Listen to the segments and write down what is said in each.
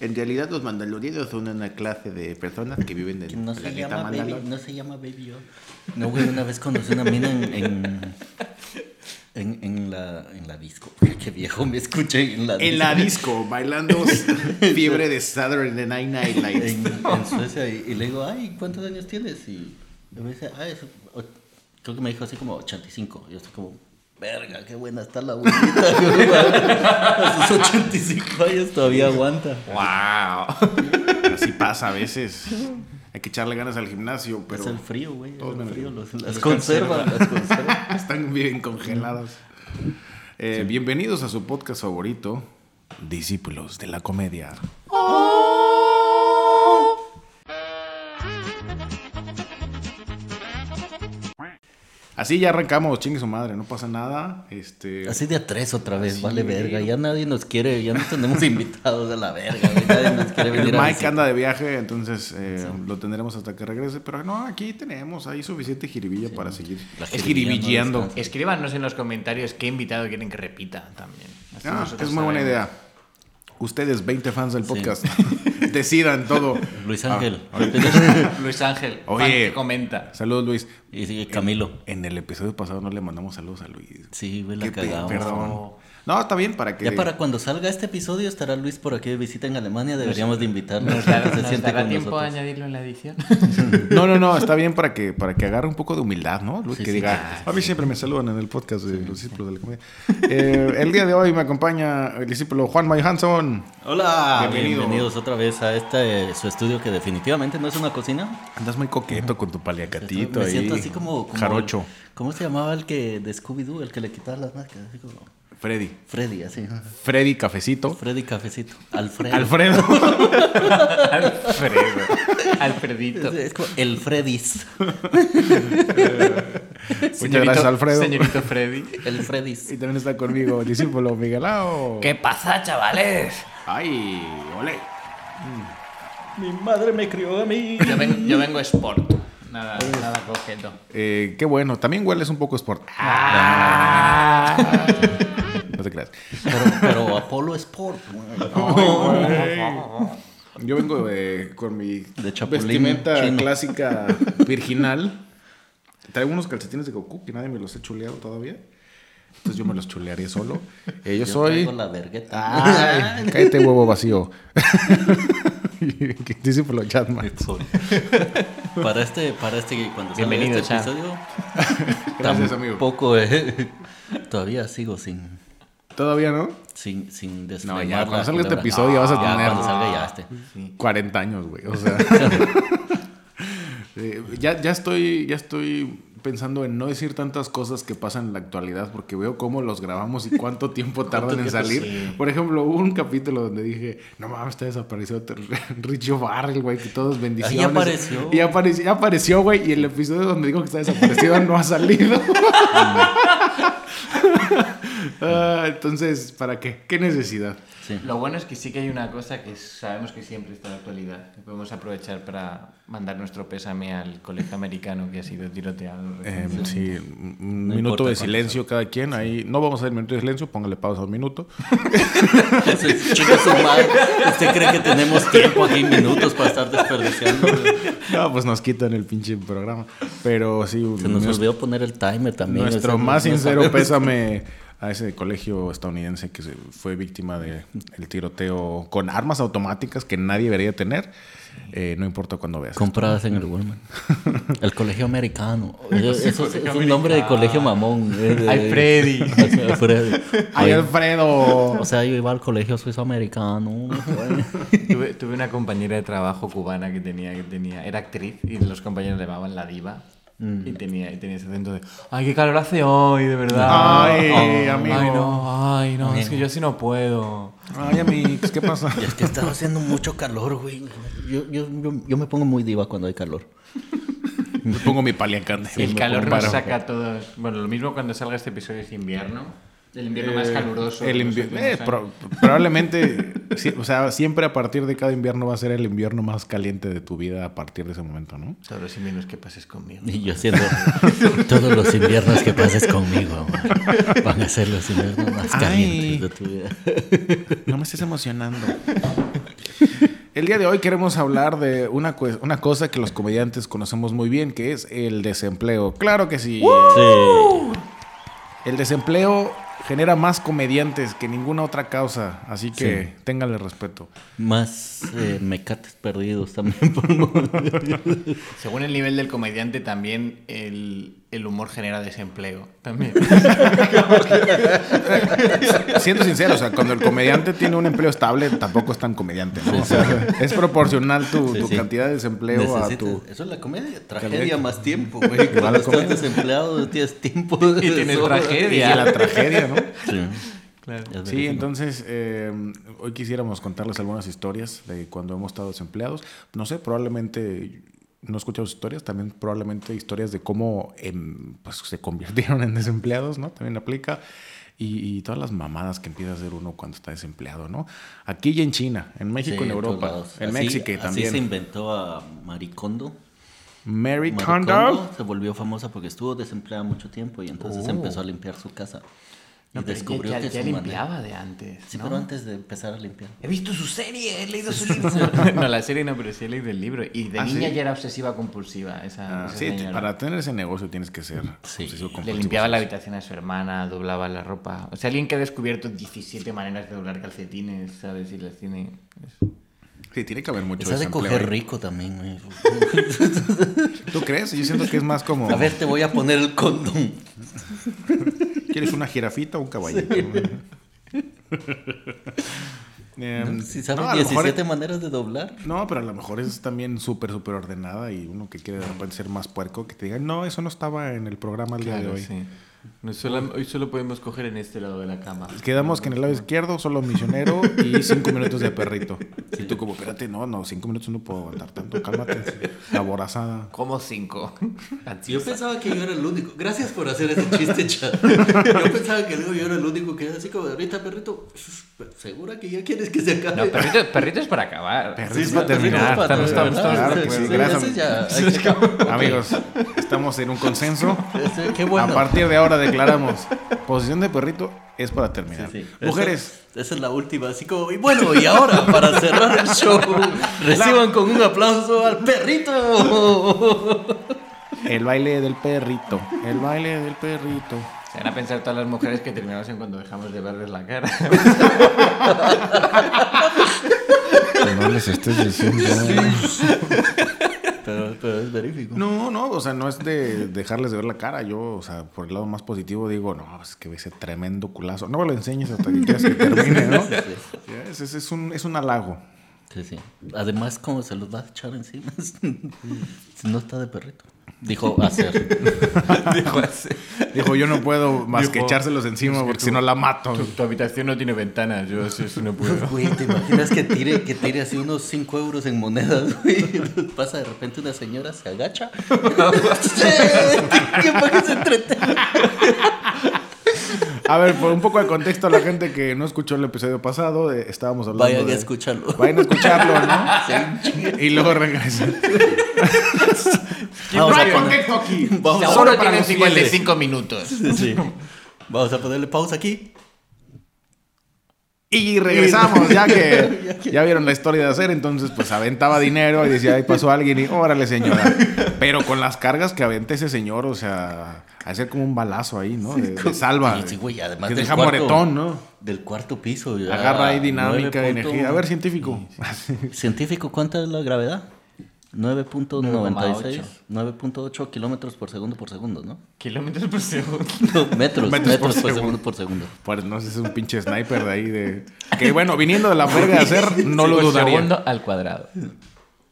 En realidad los mandalorianos son una clase de personas que viven en No se, llama baby, no se llama Baby Yoda. No, güey, una vez conocí una mina en, en, en, en la, en la disco. Qué viejo me escuché en la En la disco, bailando fiebre de Saturday Night Night Lights. en, en Suecia y, y le digo, ay, ¿cuántos años tienes? Y me dice, ay, o- creo que me dijo así como 85. Y yo estoy como, verga, qué buena está la abuelita. A sus 85 años todavía aguanta. ¡Wow! Así pasa a veces. Hay que echarle ganas al gimnasio, pero es el frío, güey. El frío. Los, las los conservan, las conservan. están bien congelados. Eh, Bienvenidos a su podcast favorito, Discípulos de la Comedia. Así ya arrancamos, chingue su madre, no pasa nada. Este, Así de a tres otra vez, Sí, vale verga. Ya nadie nos quiere, ya no tenemos invitados a la verga. Nadie nos quiere el venir a Mike anda de viaje, entonces eh, lo tendremos hasta que regrese. Pero no, aquí tenemos, hay suficiente jiribilla para seguir no jiribilleando. descansa. Escríbanos en los comentarios qué invitado quieren que repita también. Así Ah, es muy buena sabemos. idea. Ustedes, 20 fans del podcast, decidan todo. Luis Ah, Ángel. Luis Ángel, Oye. fan que comenta. Saludos, Luis. y sigue Camilo. En el episodio pasado no le mandamos saludos a Luis. Sí, güey, la cagamos. Perdón. No, está bien para que. Ya para cuando salga este episodio estará Luis por aquí de visita en Alemania. Deberíamos de invitarlo. ¿Nos dará, Se nos siente dará con tiempo a nosotros. añadirlo en la edición? No, no, no, está bien para que, para que agarre un poco de humildad, ¿no? Luis, Sí, que sí, diga, a mí siempre me saludan en el podcast de los discípulos de la comedia. Eh, el día de hoy me acompaña el discípulo Juan May Hanson. Hola, Bienvenido. bienvenidos otra vez a este su estudio que definitivamente no es una cocina. Andas muy coqueto con tu paliacatito Me ahí. siento así como, como- Jarocho. ¿Cómo se llamaba el que de Scooby Doo, el que le quitaba las máscaras? Así como Freddy. Freddy, así. Freddy Cafecito. Freddy Cafecito. Alfredo. Alfredo. Alfredo. Alfredito. Es, es como el Freddy's. Muchas gracias, Alfredo. Señorito Freddy. El Freddy's. Y también está conmigo el discípulo Miguelao. ¿Qué pasa, chavales? ¡Ay! ¡Ole! Mi madre me crió a mí. Yo, ven- yo vengo sport. Nada, nada coqueto. Eh, qué bueno. También hueles un poco sport. Ah. No te creas. Pero, pero Apolo Sport. Yo vengo eh, con mi De vestimenta chino. clásica virginal. Traigo unos calcetines de Goku que nadie me los he chuleado todavía. Entonces yo me los chulearé solo. Eh, yo, Yo soy. la vergueta. Ay, cállate, huevo vacío. Discípulo Chatman. Para este, para este, cuando salga Bienvenido, este Chan. episodio, Gracias, amigo. tampoco, eh, todavía sigo sin, ¿Todavía no? sin, sin No, desflemar ya, la cuando salga este culebra. episodio vas a Ya, tener cuando salga ya este. 40 años, güey. O sea. Eh, ya, ya estoy. Ya estoy pensando en no decir tantas cosas que pasan en la actualidad porque veo cómo los grabamos y cuánto tiempo tardan en salir. Sí. Por ejemplo, hubo un capítulo donde dije, no mames, está desaparecido Richie Barrel, güey, que todos bendiciones. Ahí apareció. Y apareció, apareció, güey, y el episodio donde digo que está desaparecido no ha salido. Ah, entonces, ¿para qué? ¿Qué necesidad? Sí. Lo bueno es que sí que hay una cosa que sabemos que siempre está en la actualidad. que podemos aprovechar para mandar nuestro pésame al colegio americano que ha sido tiroteado. Eh, sí, un No minuto de silencio cada quien. Ahí no vamos a hacer minuto de silencio, póngale pausa a un minuto. ¿Usted cree que tenemos tiempo aquí, minutos para estar desperdiciando? No, pues nos quitan el pinche programa. Pero sí, Se nos olvidó poner el timer también. nuestro o sea, más no sincero pésame a ese colegio estadounidense que fue víctima del tiroteo con armas automáticas que nadie debería tener. Eh, no importa cuándo veas. Compradas en el Walmart. El colegio americano. Eso es, es un nombre de colegio mamón. de- Ay, Freddy. Ay, Freddy. ¡Ay, Oye, Alfredo! O sea, yo iba al colegio suizo americano. tuve, tuve una compañera de trabajo cubana que tenía, que tenía, era actriz y los compañeros le llamaban la diva. Y, tenía, y tenía ese acento de, ay, qué calor hace hoy, de verdad. Ay, Ay, amigo. Ay, no, ay, no, es que yo así no puedo. Ay, amigos, ¿qué pasa? Y es que estaba haciendo mucho calor, güey. Yo, yo, yo, yo me pongo muy diva cuando hay calor. Me pongo mi paliacante. El calor nos saca a todos. Bueno, lo mismo cuando salga este episodio es invierno. El invierno más caluroso. El invi- eh, años. pro- probablemente, sí, o sea, siempre a partir de cada invierno va a ser el invierno más caliente de tu vida a partir de ese momento, ¿no? Todos los inviernos que pases conmigo. Y yo haciendo todos los inviernos que pases conmigo, amor, van a ser los inviernos más Ay. calientes de tu vida. No me estés emocionando. El día de hoy queremos hablar de una, una cosa que los comediantes conocemos muy bien, que es el desempleo. Claro que sí. Sí. El desempleo genera más comediantes que ninguna otra causa, así que Sí. ténganle respeto. Más eh, mecates perdidos también por. Según el nivel del comediante, también el, el humor genera desempleo. También. Siendo sincero, o sea, cuando el comediante tiene un empleo estable, tampoco es tan comediante, ¿no? O sea, es proporcional tu, Sí, tu sí. cantidad de desempleo a tu... Eso es la comedia. Tragedia. Tragedia más tiempo, güey. Cuando estás comedia. desempleado tienes tiempo. Y tienes tragedia. Y la tragedia, ¿no? Sí. Claro. Sí, entonces eh, hoy quisiéramos contarles algunas historias de cuando hemos estado desempleados. No sé, probablemente no sus historias, también probablemente historias de cómo em, pues, se convirtieron en desempleados, ¿no? También aplica. Y, y todas las mamadas que empieza a hacer uno cuando está desempleado, ¿no? Aquí y en China, en México, Sí, en Europa, en Así- México Así también. se inventó a Maricondo. Mary Maricondo Kondo. se volvió famosa porque estuvo desempleada mucho tiempo y entonces Oh. empezó a limpiar su casa. Y No, pero descubrió ya, que ya su limpiaba manera- de antes. Sí, ¿no? pero antes de empezar a limpiar. He visto su serie, he leído su libro. no, la serie no, pero sí he leído el libro. Y de ¿Ah, niña sí? ya era obsesiva compulsiva. Esa, Ah, esa sí, señora. para tener ese negocio tienes que ser Sí. obsesivo Le compulsivo, limpiaba la habitación a su hermana, doblaba la ropa. O sea, alguien que ha descubierto 17 maneras de doblar calcetines, ¿sabes? Y las tiene. es- Sí, tiene que haber mucho Esa de coger ahí. rico también, güey. ¿Tú crees? Yo siento que es más como... A ver, te voy a poner el condón. ¿Quieres una jirafita o un caballito? Em, Si sabes no, a lo mejor 17 maneras de doblar. No, pero a lo mejor es también súper, súper ordenada y uno que quiere de repente ser más puerco, que te diga, no, eso no estaba en el programa el día de hoy. sí. No, solo- hoy solo podemos coger en este lado de la cama. Quedamos que en el lado izquierdo solo misionero y cinco minutos de perrito. Y tú como, espérate, no, no, cinco minutos no puedo aguantar tanto, cálmate. La borazada. Como cinco. Yo pensaba que yo era el único. Gracias por hacer ese chiste, chat. Yo pensaba que luego yo era el único que era así como, ahorita, perrito, ¿segura que ya quieres que se acabe? No, perrito, perrito es para acabar. Perrito Sí, es para perrito terminar. es para claro sí, gracias. ya. Amigos, estamos en un consenso. Qué bueno. A partir de ahora declaramos, posición de perrito es para terminar. Sí, sí. Mujeres, Esa, esa es la última, así como, y bueno, y ahora, para cerrar el show, reciban con un aplauso al perrito. el baile del perrito, el baile del perrito. Se van a pensar todas las mujeres que terminamos en cuando dejamos de verles la cara. No les estés diciendo. Pero, pero es verífico. No, no, o sea, no es de dejarles de ver la cara. Yo, o sea, por el lado más positivo digo, no, es que ese tremendo culazo. No me lo enseñes hasta que quieras que termine, ¿no? Es, es- es un, es un halago. Sí, sí. Además, ¿cómo se los va a echar encima? no está de perrito. Dijo hacer. Dijo así. Dijo, yo no puedo más que Dijo, echárselos encima es que porque si no la mato. Tu, tu habitación no tiene ventanas, yo eso, eso no puedo. Güey, ¿te imaginas que tire, que tire así unos 5 euros en monedas, güey? Pasa de repente una señora, se agacha. ¿Qué para que se entretenga? A ver, por un poco de contexto a la gente que no escuchó el episodio pasado, eh, estábamos hablando Vayan a escucharlo. Vayan a escucharlo, ¿no? y luego regresan. Vamos a poner- contexto aquí. Vamos Solo para tienen los fieles. 55 minutos. Sí, sí. Vamos a ponerle pausa aquí. Y regresamos, ya que ya vieron la historia de hacer, entonces pues aventaba dinero y decía, ahí pasó alguien y órale señora. Pero con las cargas que aventa ese señor, o sea, hacer como un balazo ahí, ¿no? De, de salva. Sí, sí, güey, además que del deja cuarto- moretón, ¿no? Del cuarto piso. ya, Agarra ahí dinámica, 9 energía. A ver, científico. Científico, ¿cuánta es la gravedad? 9.96. 9,8. 9.8 kilómetros por segundo por segundo, ¿no? Kilómetros por segundo. No, metros, Metros metros, por por, segundo. por segundo. Pues no sé, es un pinche sniper de ahí de... Que bueno, viniendo de la verga de hacer, no lo Por dudaría. segundo al cuadrado.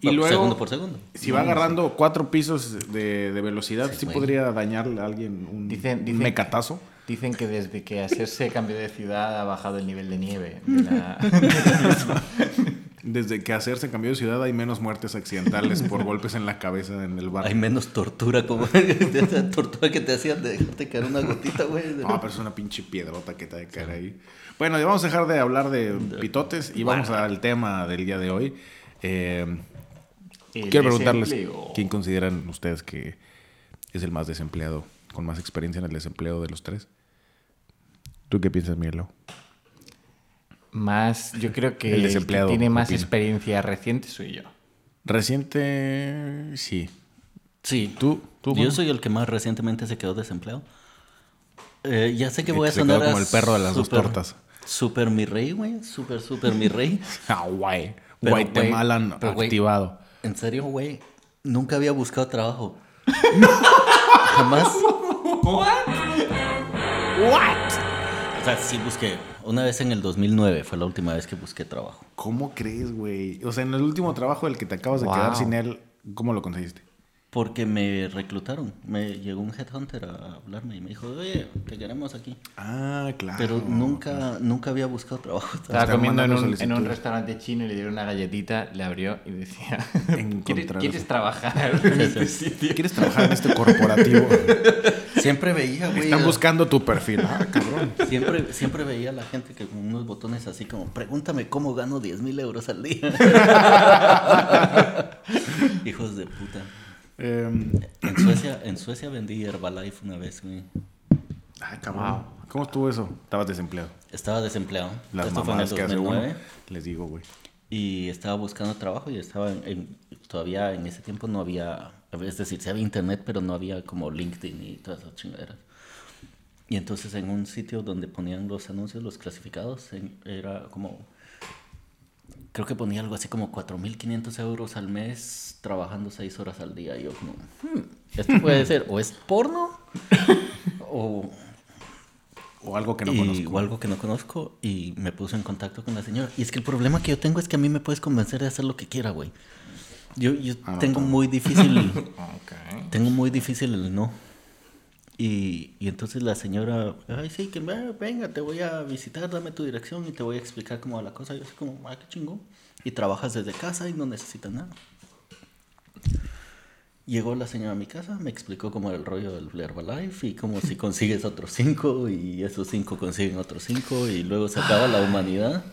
Y luego, Segundo por segundo. si va agarrando cuatro pisos de, de velocidad, sí, podría dañarle a alguien un, Dicen- un dicen- mecatazo. Dicen que desde que hacerse cambio de ciudad ha bajado el nivel de nieve. de la- Desde que hacerse cambió de ciudad hay menos muertes accidentales por golpes en la cabeza en el Hay barrio. menos tortura, como esa tortura que te hacían de dejarte caer una gotita, güey. No, pero es una pinche piedrota que te ha de caer ahí. Bueno, ya vamos a dejar de hablar de pitotes y vamos al tema del día de hoy. Eh, quiero preguntarles, desempleo. ¿quién consideran ustedes que es el más desempleado, con más experiencia en el desempleo de los tres? ¿Tú qué piensas, Miguelo? más, yo creo que El el desempleado, que tiene más opino. experiencia reciente soy yo. Reciente, sí. Sí. ¿Tú? ¿Tú Yo soy el que más recientemente se quedó desempleado. Eh, ya sé que voy a sonar como el perro de las dos tortas. Súper mi rey, güey. Súper, súper mi rey. Ah, güey, pero, güey, activado. En serio, güey. Nunca había buscado trabajo. Jamás. O sea, sí busqué. Una vez en el 2009 fue la última vez que busqué trabajo. ¿Cómo crees, güey? O sea, en el último trabajo del que te acabas de Wow. quedar sin él, ¿cómo lo conseguiste? Porque me reclutaron. Me llegó un headhunter a hablarme y me dijo, oye, te queremos aquí. Ah, claro. Pero nunca, nunca había buscado trabajo. Estaba comiendo en un, en un restaurante chino y le dieron una galletita, le abrió y decía, ¿quieres, quieres trabajar en este sitio? ¿Quieres trabajar en este corporativo? Siempre veía, güey. Están buscando tu perfil. Ah, cabrón. Siempre, siempre veía a la gente que con unos botones así como, pregúntame cómo gano 10 mil euros al día. Hijos de puta. Em, En Suecia, en Suecia vendí Herbalife una vez, güey. ay, cabrón. ¿Cómo estuvo eso? Estabas desempleado. Estaba desempleado. Las Esto fue en el mamadas que hace uno. 2009. Les digo, güey. Y estaba buscando trabajo y estaba en, en- todavía en ese tiempo no había, es decir, sí había internet, pero no había como LinkedIn y todas esas chingaderas. Y entonces en un sitio donde ponían los anuncios, los clasificados, en- era como, creo que ponía algo así como 4.500 euros al mes trabajando 6 horas al día. Y yo como, "Hmm, esto puede ser o es porno o O algo que no y- conozco. O algo que no conozco y me puse en contacto con la señora. Y es que el problema que yo tengo es que a mí me puedes convencer de hacer lo que quiera, güey. Yo, yo Ah, tengo muy difícil, tengo muy difícil el no. Y, y entonces la señora, ay, sí, que ve- venga, te voy a visitar, dame tu dirección y te voy a explicar cómo va la cosa. Yo así como, ah, qué chingón. Y trabajas desde casa y no necesitas nada. Llegó la señora a mi casa, me explicó cómo era el rollo del Herbalife y cómo si consigues otros cinco y esos cinco consiguen otros cinco y luego se acaba la humanidad.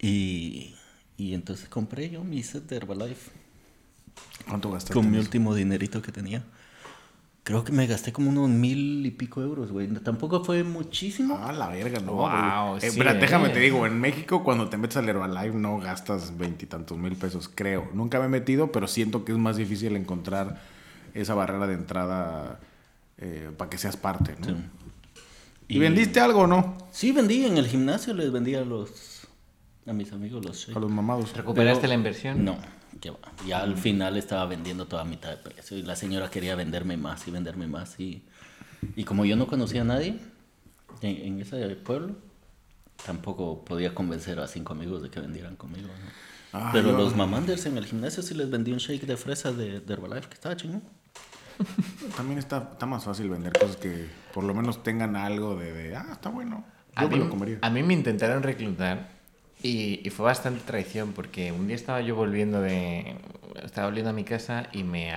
Y, y entonces compré yo mi set de Herbalife ¿Cuánto gastaste? con mi último dinerito que tenía. Creo que me gasté como unos mil y pico euros, güey. Tampoco fue muchísimo. Ah, la verga, no. Wow. Eh, sí, espera, déjame eh. te digo, en México cuando te metes al Herbalife no gastas veintitantos mil pesos, creo. Nunca me he metido, pero siento que es más difícil encontrar esa barrera de entrada eh, para que seas parte, ¿no? Sí. ¿Y, vendiste algo o no? Sí, vendí en el gimnasio, les vendí a los a mis amigos los shakes. A los mamados. ¿Recuperaste Pero- la inversión? No, que va. Ya al final estaba vendiendo toda a mitad de precio y la señora quería venderme más y venderme más y, y como yo no conocía a nadie en, en ese pueblo, tampoco podía convencer a cinco amigos de que vendieran conmigo. ¿no? Ah, Pero yo- los mamanders en el gimnasio sí les vendí un shake de fresa de, de Herbalife que estaba chingón. También está, está más fácil vender cosas que por lo menos tengan algo de, de, ah, está bueno. A Yo mí, me lo comería. a mí me intentaron reclutar y, y fue bastante traición porque un día estaba yo volviendo de... Estaba volviendo a mi casa y me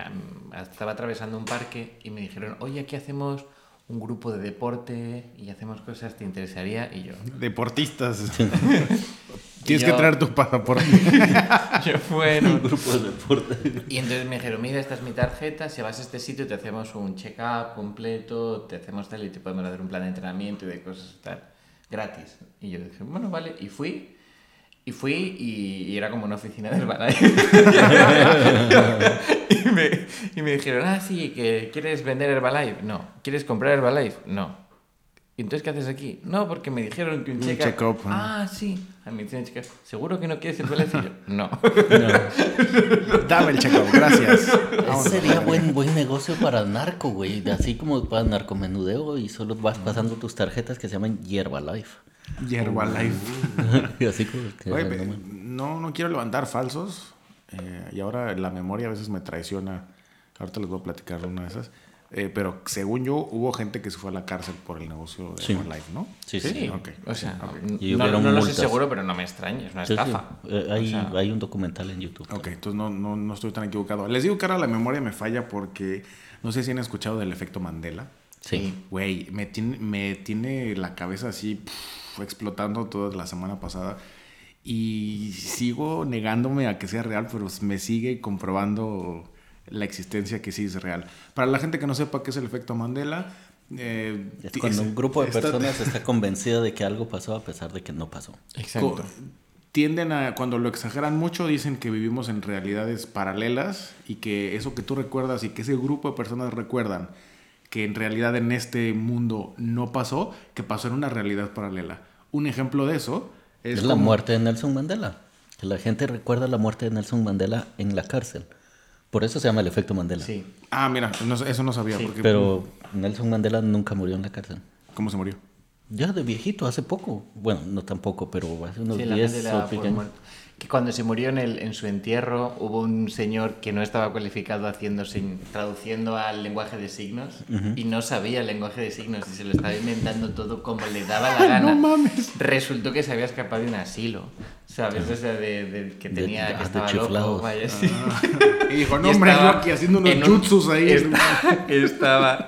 estaba atravesando un parque y me dijeron, oye, aquí hacemos un grupo de deporte y hacemos cosas, ¿te interesaría? Y yo, Deportistas. Tienes Yo- que traer tu pasaporte. yo bueno. Grupo de deporte. Y entonces me dijeron, mira, esta es mi tarjeta, si vas a este sitio te hacemos un check-up completo, te hacemos tal y te podemos hacer un plan de entrenamiento y de cosas y tal, gratis. Y yo dije, bueno, vale, y fui, y fui y, y era como una oficina del Herbalife. y, me, y me dijeron, ah, sí, que quieres vender Herbalife. No. ¿Quieres comprar Herbalife? No. ¿Y entonces qué haces aquí? No, porque me dijeron que un Un check-up... check-up, ¿no? ah, sí. A mí me dicen check-up. ¿Seguro que no quieres? Y yo, no. Dame el check gracias. Ese sería buen, buen negocio para narco, güey. Así como para narcomenudeo y solo vas pasando tus tarjetas que se llaman Yerbalife. Herbalife. y así como que Oye, no, no, no quiero levantar falsos. eh, y ahora la memoria a veces me traiciona. Ahorita les voy a platicar de una de esas. Eh, pero según yo, hubo gente que se fue a la cárcel por el negocio de Sí. Herbalife, ¿no? Sí, sí. Sí, ok. o sea, Ok. n- Y no, no lo sé seguro, pero no me extraña, es una Sí, sí. estafa. Eh, hay, O sea, hay un documental en YouTube. Ok, entonces no, no, no estoy tan equivocado. Les digo que ahora la memoria me falla porque no sé si han escuchado del efecto Mandela. Sí. Güey, me tiene, me tiene la cabeza así pf, explotando toda la semana pasada. Y sigo negándome a que sea real, pero me sigue comprobando la existencia que sí es real. Para la gente que no sepa qué es el efecto Mandela, eh, Es cuando es- un grupo de está- personas está convencido de que algo pasó a pesar de que no pasó. Exacto. co- tienden a, cuando lo exageran mucho, dicen que vivimos en realidades paralelas y que eso que tú recuerdas y que ese grupo de personas recuerdan que en realidad en este mundo no pasó, que pasó en una realidad paralela. Un ejemplo de eso es, Es, la muerte de Nelson Mandela. Que la gente recuerda la muerte de Nelson Mandela en la cárcel. Por eso se llama el efecto Mandela. Sí. Ah, mira, no- eso no sabía. Sí, porque, Pero Nelson Mandela nunca murió en la cárcel. ¿Cómo se murió? Ya de viejito, hace poco. Bueno, no tampoco, pero hace unos Sí, la 10 gente le daba o por pico años. Que cuando se murió en, el, en su entierro hubo un señor que no estaba cualificado haciendo sin- traduciendo al lenguaje de signos y no sabía el lenguaje de signos y se lo estaba inventando todo como le daba la gana. no mames. Resultó que se había escapado de un asilo, ¿sabes? O sea, de, de que De- tenía ah, que de estaba loco, vaya, sí. Y dijo, no, hombre, yo estaba aquí haciendo unos jutsus ahí. esta- Estaba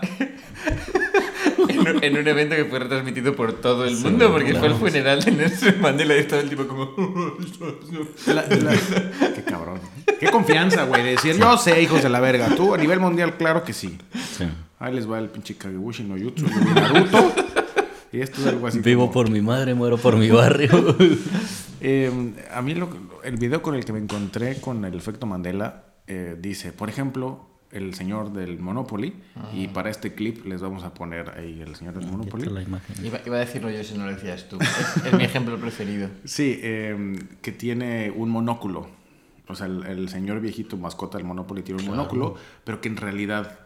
en un, en un evento que fue retransmitido por todo el mundo, porque fue el funeral de Nelson Mandela y estaba el tipo como... La- la- Qué cabrón. Qué confianza, güey, de decir, yo sé, hijos de la verga. Tú a nivel mundial, claro que sí. Sí. Ahí les va el pinche Kagebushi no Jutsu, vi Naruto. Y esto es algo así. Vivo como- por mi madre, muero por mi barrio. Eh, a mí lo- el video con el que me encontré con el efecto Mandela eh, dice, por ejemplo, el señor del Monopoly. Y para este clip les vamos a poner ahí el señor del Monopoly. la imagen. Iba, iba a decirlo yo si no lo decías tú. Es, es mi ejemplo preferido. Sí, eh, que tiene un monóculo. O sea, el, el señor viejito mascota del Monopoly tiene un monóculo, pero que en realidad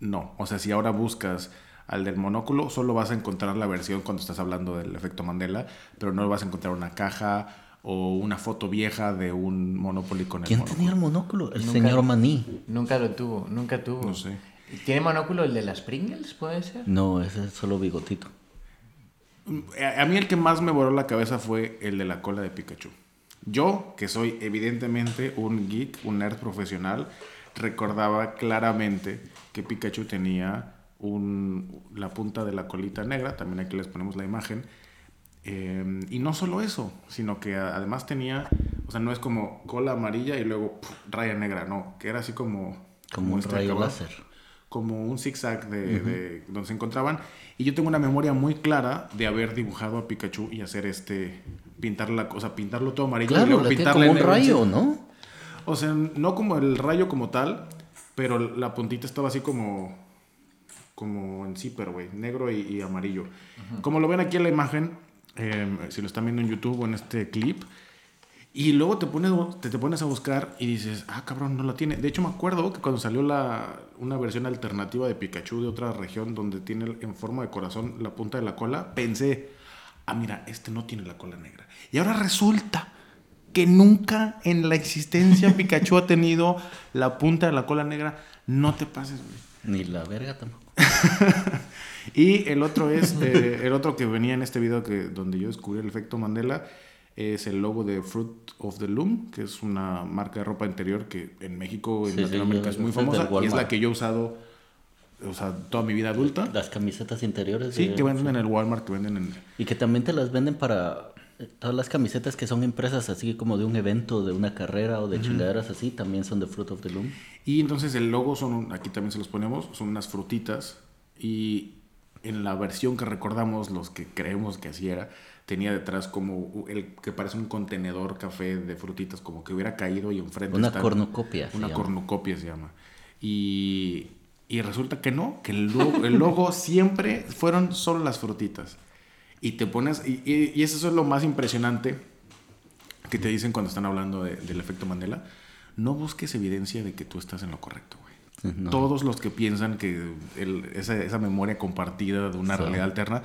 no. O sea, si ahora buscas al del monóculo, solo vas a encontrar la versión cuando estás hablando del efecto Mandela, pero no vas a encontrar una caja o una foto vieja de un Monopoly con el ¿Quién monóculo. tenía el monóculo? El Nunca- señor Maní. Nunca lo tuvo, nunca tuvo. No sé. ¿Tiene monóculo el de las Pringles, puede ser? No, ese es solo bigotito. A a mí el que más me voló la cabeza fue el de la cola de Pikachu. Yo, que soy evidentemente un geek, un nerd profesional, recordaba claramente que Pikachu tenía un, la punta de la colita negra, también aquí les ponemos la imagen, eh, y no solo eso, sino que además tenía, o sea, no es como cola amarilla y luego puf, raya negra, no, que era así como... Como un este rayo acabado láser. como un zigzag de, de donde se encontraban. Y yo tengo una memoria muy clara de haber dibujado a Pikachu y hacer este, pintar la cosa, pintarlo todo amarillo y Claro, luego le tiene pintarle como un rayo. ¿no? O sea, no como el rayo como tal, pero la puntita estaba así como, como en zipper, güey, negro y, y amarillo. Como lo ven aquí en la imagen, eh, si lo están viendo en YouTube o en este clip, y luego te pones, te, te pones a buscar y dices, ah, cabrón, no la tiene. De hecho, me acuerdo que cuando salió la, una versión alternativa de Pikachu de otra región donde tiene en forma de corazón la punta de la cola, pensé, ah, mira, este no tiene la cola negra. Y ahora resulta que nunca en la existencia Pikachu ha tenido la punta de la cola negra. No te pases, güey. Ni la verga tampoco. Y el otro es, eh, el otro que venía en este video que, donde yo descubrí el efecto Mandela, es el logo de Fruit of the Loom, que es una marca de ropa interior que en México, en Sí, sí, Latinoamérica yo- es muy famosa y es la que yo he usado o sea, toda mi vida adulta. Las camisetas interiores. Sí, de- que venden en el Walmart, que venden en... Y que también te las venden para eh, todas las camisetas que son impresas así como de un evento, de una carrera o de chingaderas así, también son de Fruit of the Loom. Y entonces el logo son, aquí también se los ponemos, son unas frutitas y en la versión que recordamos, los que creemos que así era, tenía detrás como el que parece un contenedor café de frutitas, como que hubiera caído y enfrente Una está- cornucopia. se Una llama. cornucopia se llama. Y, y resulta que no, que el logo, el logo siempre fueron solo las frutitas. Y te pones, y, y- y eso es lo más impresionante que te dicen cuando están hablando de- del efecto Mandela. No busques evidencia de que tú estás en lo correcto. No. Todos los que piensan que el- esa, esa memoria compartida de una Sí. realidad alterna,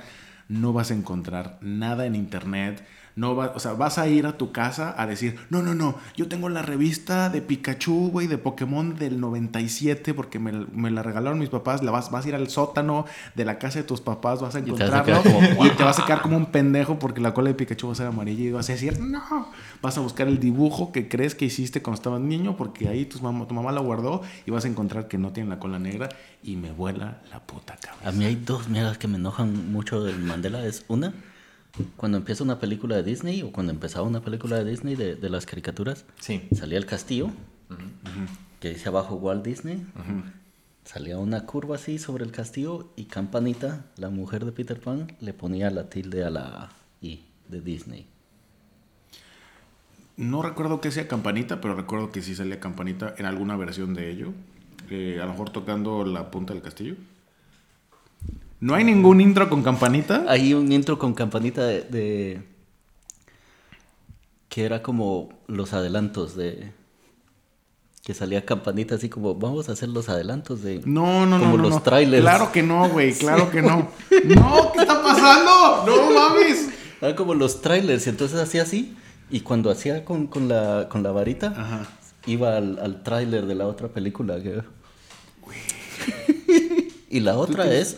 no vas a encontrar nada en internet. No va, o sea, vas a ir a tu casa a decir, no, no, no, yo tengo la revista de Pikachu, güey, de Pokémon del 97 porque me, me la regalaron mis papás. La vas, vas a ir al sótano de la casa de tus papás, vas a te vas a encontrarlo como, y te vas a quedar como un pendejo porque la cola de Pikachu va a ser amarilla y vas a decir, no. Vas a buscar el dibujo que crees que hiciste cuando estabas niño porque ahí tu mamá, tu mamá la guardó y vas a encontrar que no tiene la cola negra y me vuela la puta cabeza. A mí hay dos mierdas que me enojan mucho del Mandela. Es una, cuando empieza una película de Disney o cuando empezaba una película de Disney de, de las caricaturas, Sí. salía el castillo, que dice abajo Walt Disney, salía una curva así sobre el castillo y Campanita, la mujer de Peter Pan, le ponía la tilde a la I de Disney. No recuerdo que sea campanita, pero recuerdo que sí salía campanita en alguna versión de ello. Eh, a lo mejor tocando la punta del castillo. ¿No hay ningún intro con campanita? Hay un intro con Campanita de, de- que era como los adelantos de que salía Campanita así como vamos a hacer los adelantos de No, no, no. como no, los no. trailers. Claro que no, güey. Claro que no. No, ¿qué está pasando? No mames. Eran como los trailers y entonces hacía así y cuando hacía con, con la, con la varita Ajá. iba al, al tráiler de la otra película que... y la otra es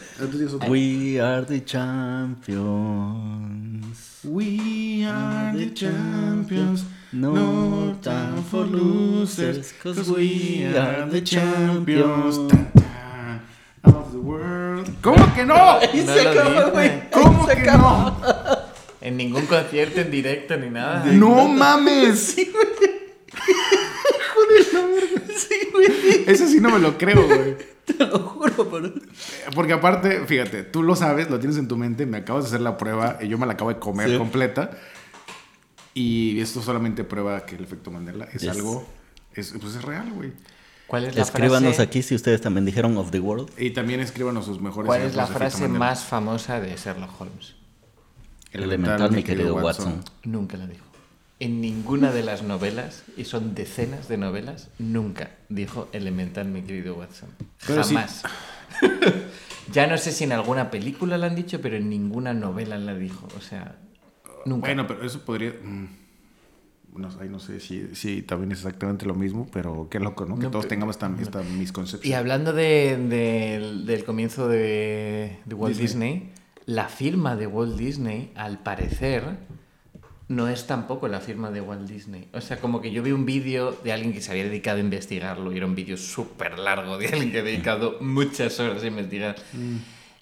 We are the champions We are the champions. No time for losers, 'cause we are the champions. Of the world. ¿Cómo que no? Ahí No se dice. güey. ¿Cómo Ahí que se acaba. no? En ningún concierto, en directo, ni nada. No mames. Sí, güey. Ese sí no me lo creo, güey. Te lo juro, pero... Porque aparte, fíjate, tú lo sabes, lo tienes en tu mente, me acabas de hacer la prueba y yo me la acabo de comer Sí. completa. Y esto solamente prueba que el efecto Mandela es Yes. algo, es, pues es real, güey. ¿Cuál es la Escríbanos frase, aquí si ustedes también dijeron of the world. Y también escríbanos sus mejores ¿Cuál es la frase más famosa de Sherlock Holmes? Elemental, mi querido Watson. Nunca la dijo. En ninguna de las novelas, y son decenas de novelas, nunca dijo elemental, mi querido Watson. Pero Jamás. ya no sé si en alguna película la han dicho, pero en ninguna novela la dijo. O sea, nunca. Bueno, pero eso podría... mm, no, no sé si, si también es exactamente lo mismo, pero qué loco, ¿no? Que No, todos pero- tengamos esta, esta y misconcepción. hablando de- del- del comienzo de, de Walt Disney. Disney, la firma de Walt Disney, al parecer, no es tampoco la firma de Walt Disney. O sea, como que yo vi un vídeo de alguien que se había dedicado a investigarlo y era un vídeo súper largo de alguien que ha dedicado muchas horas a investigar.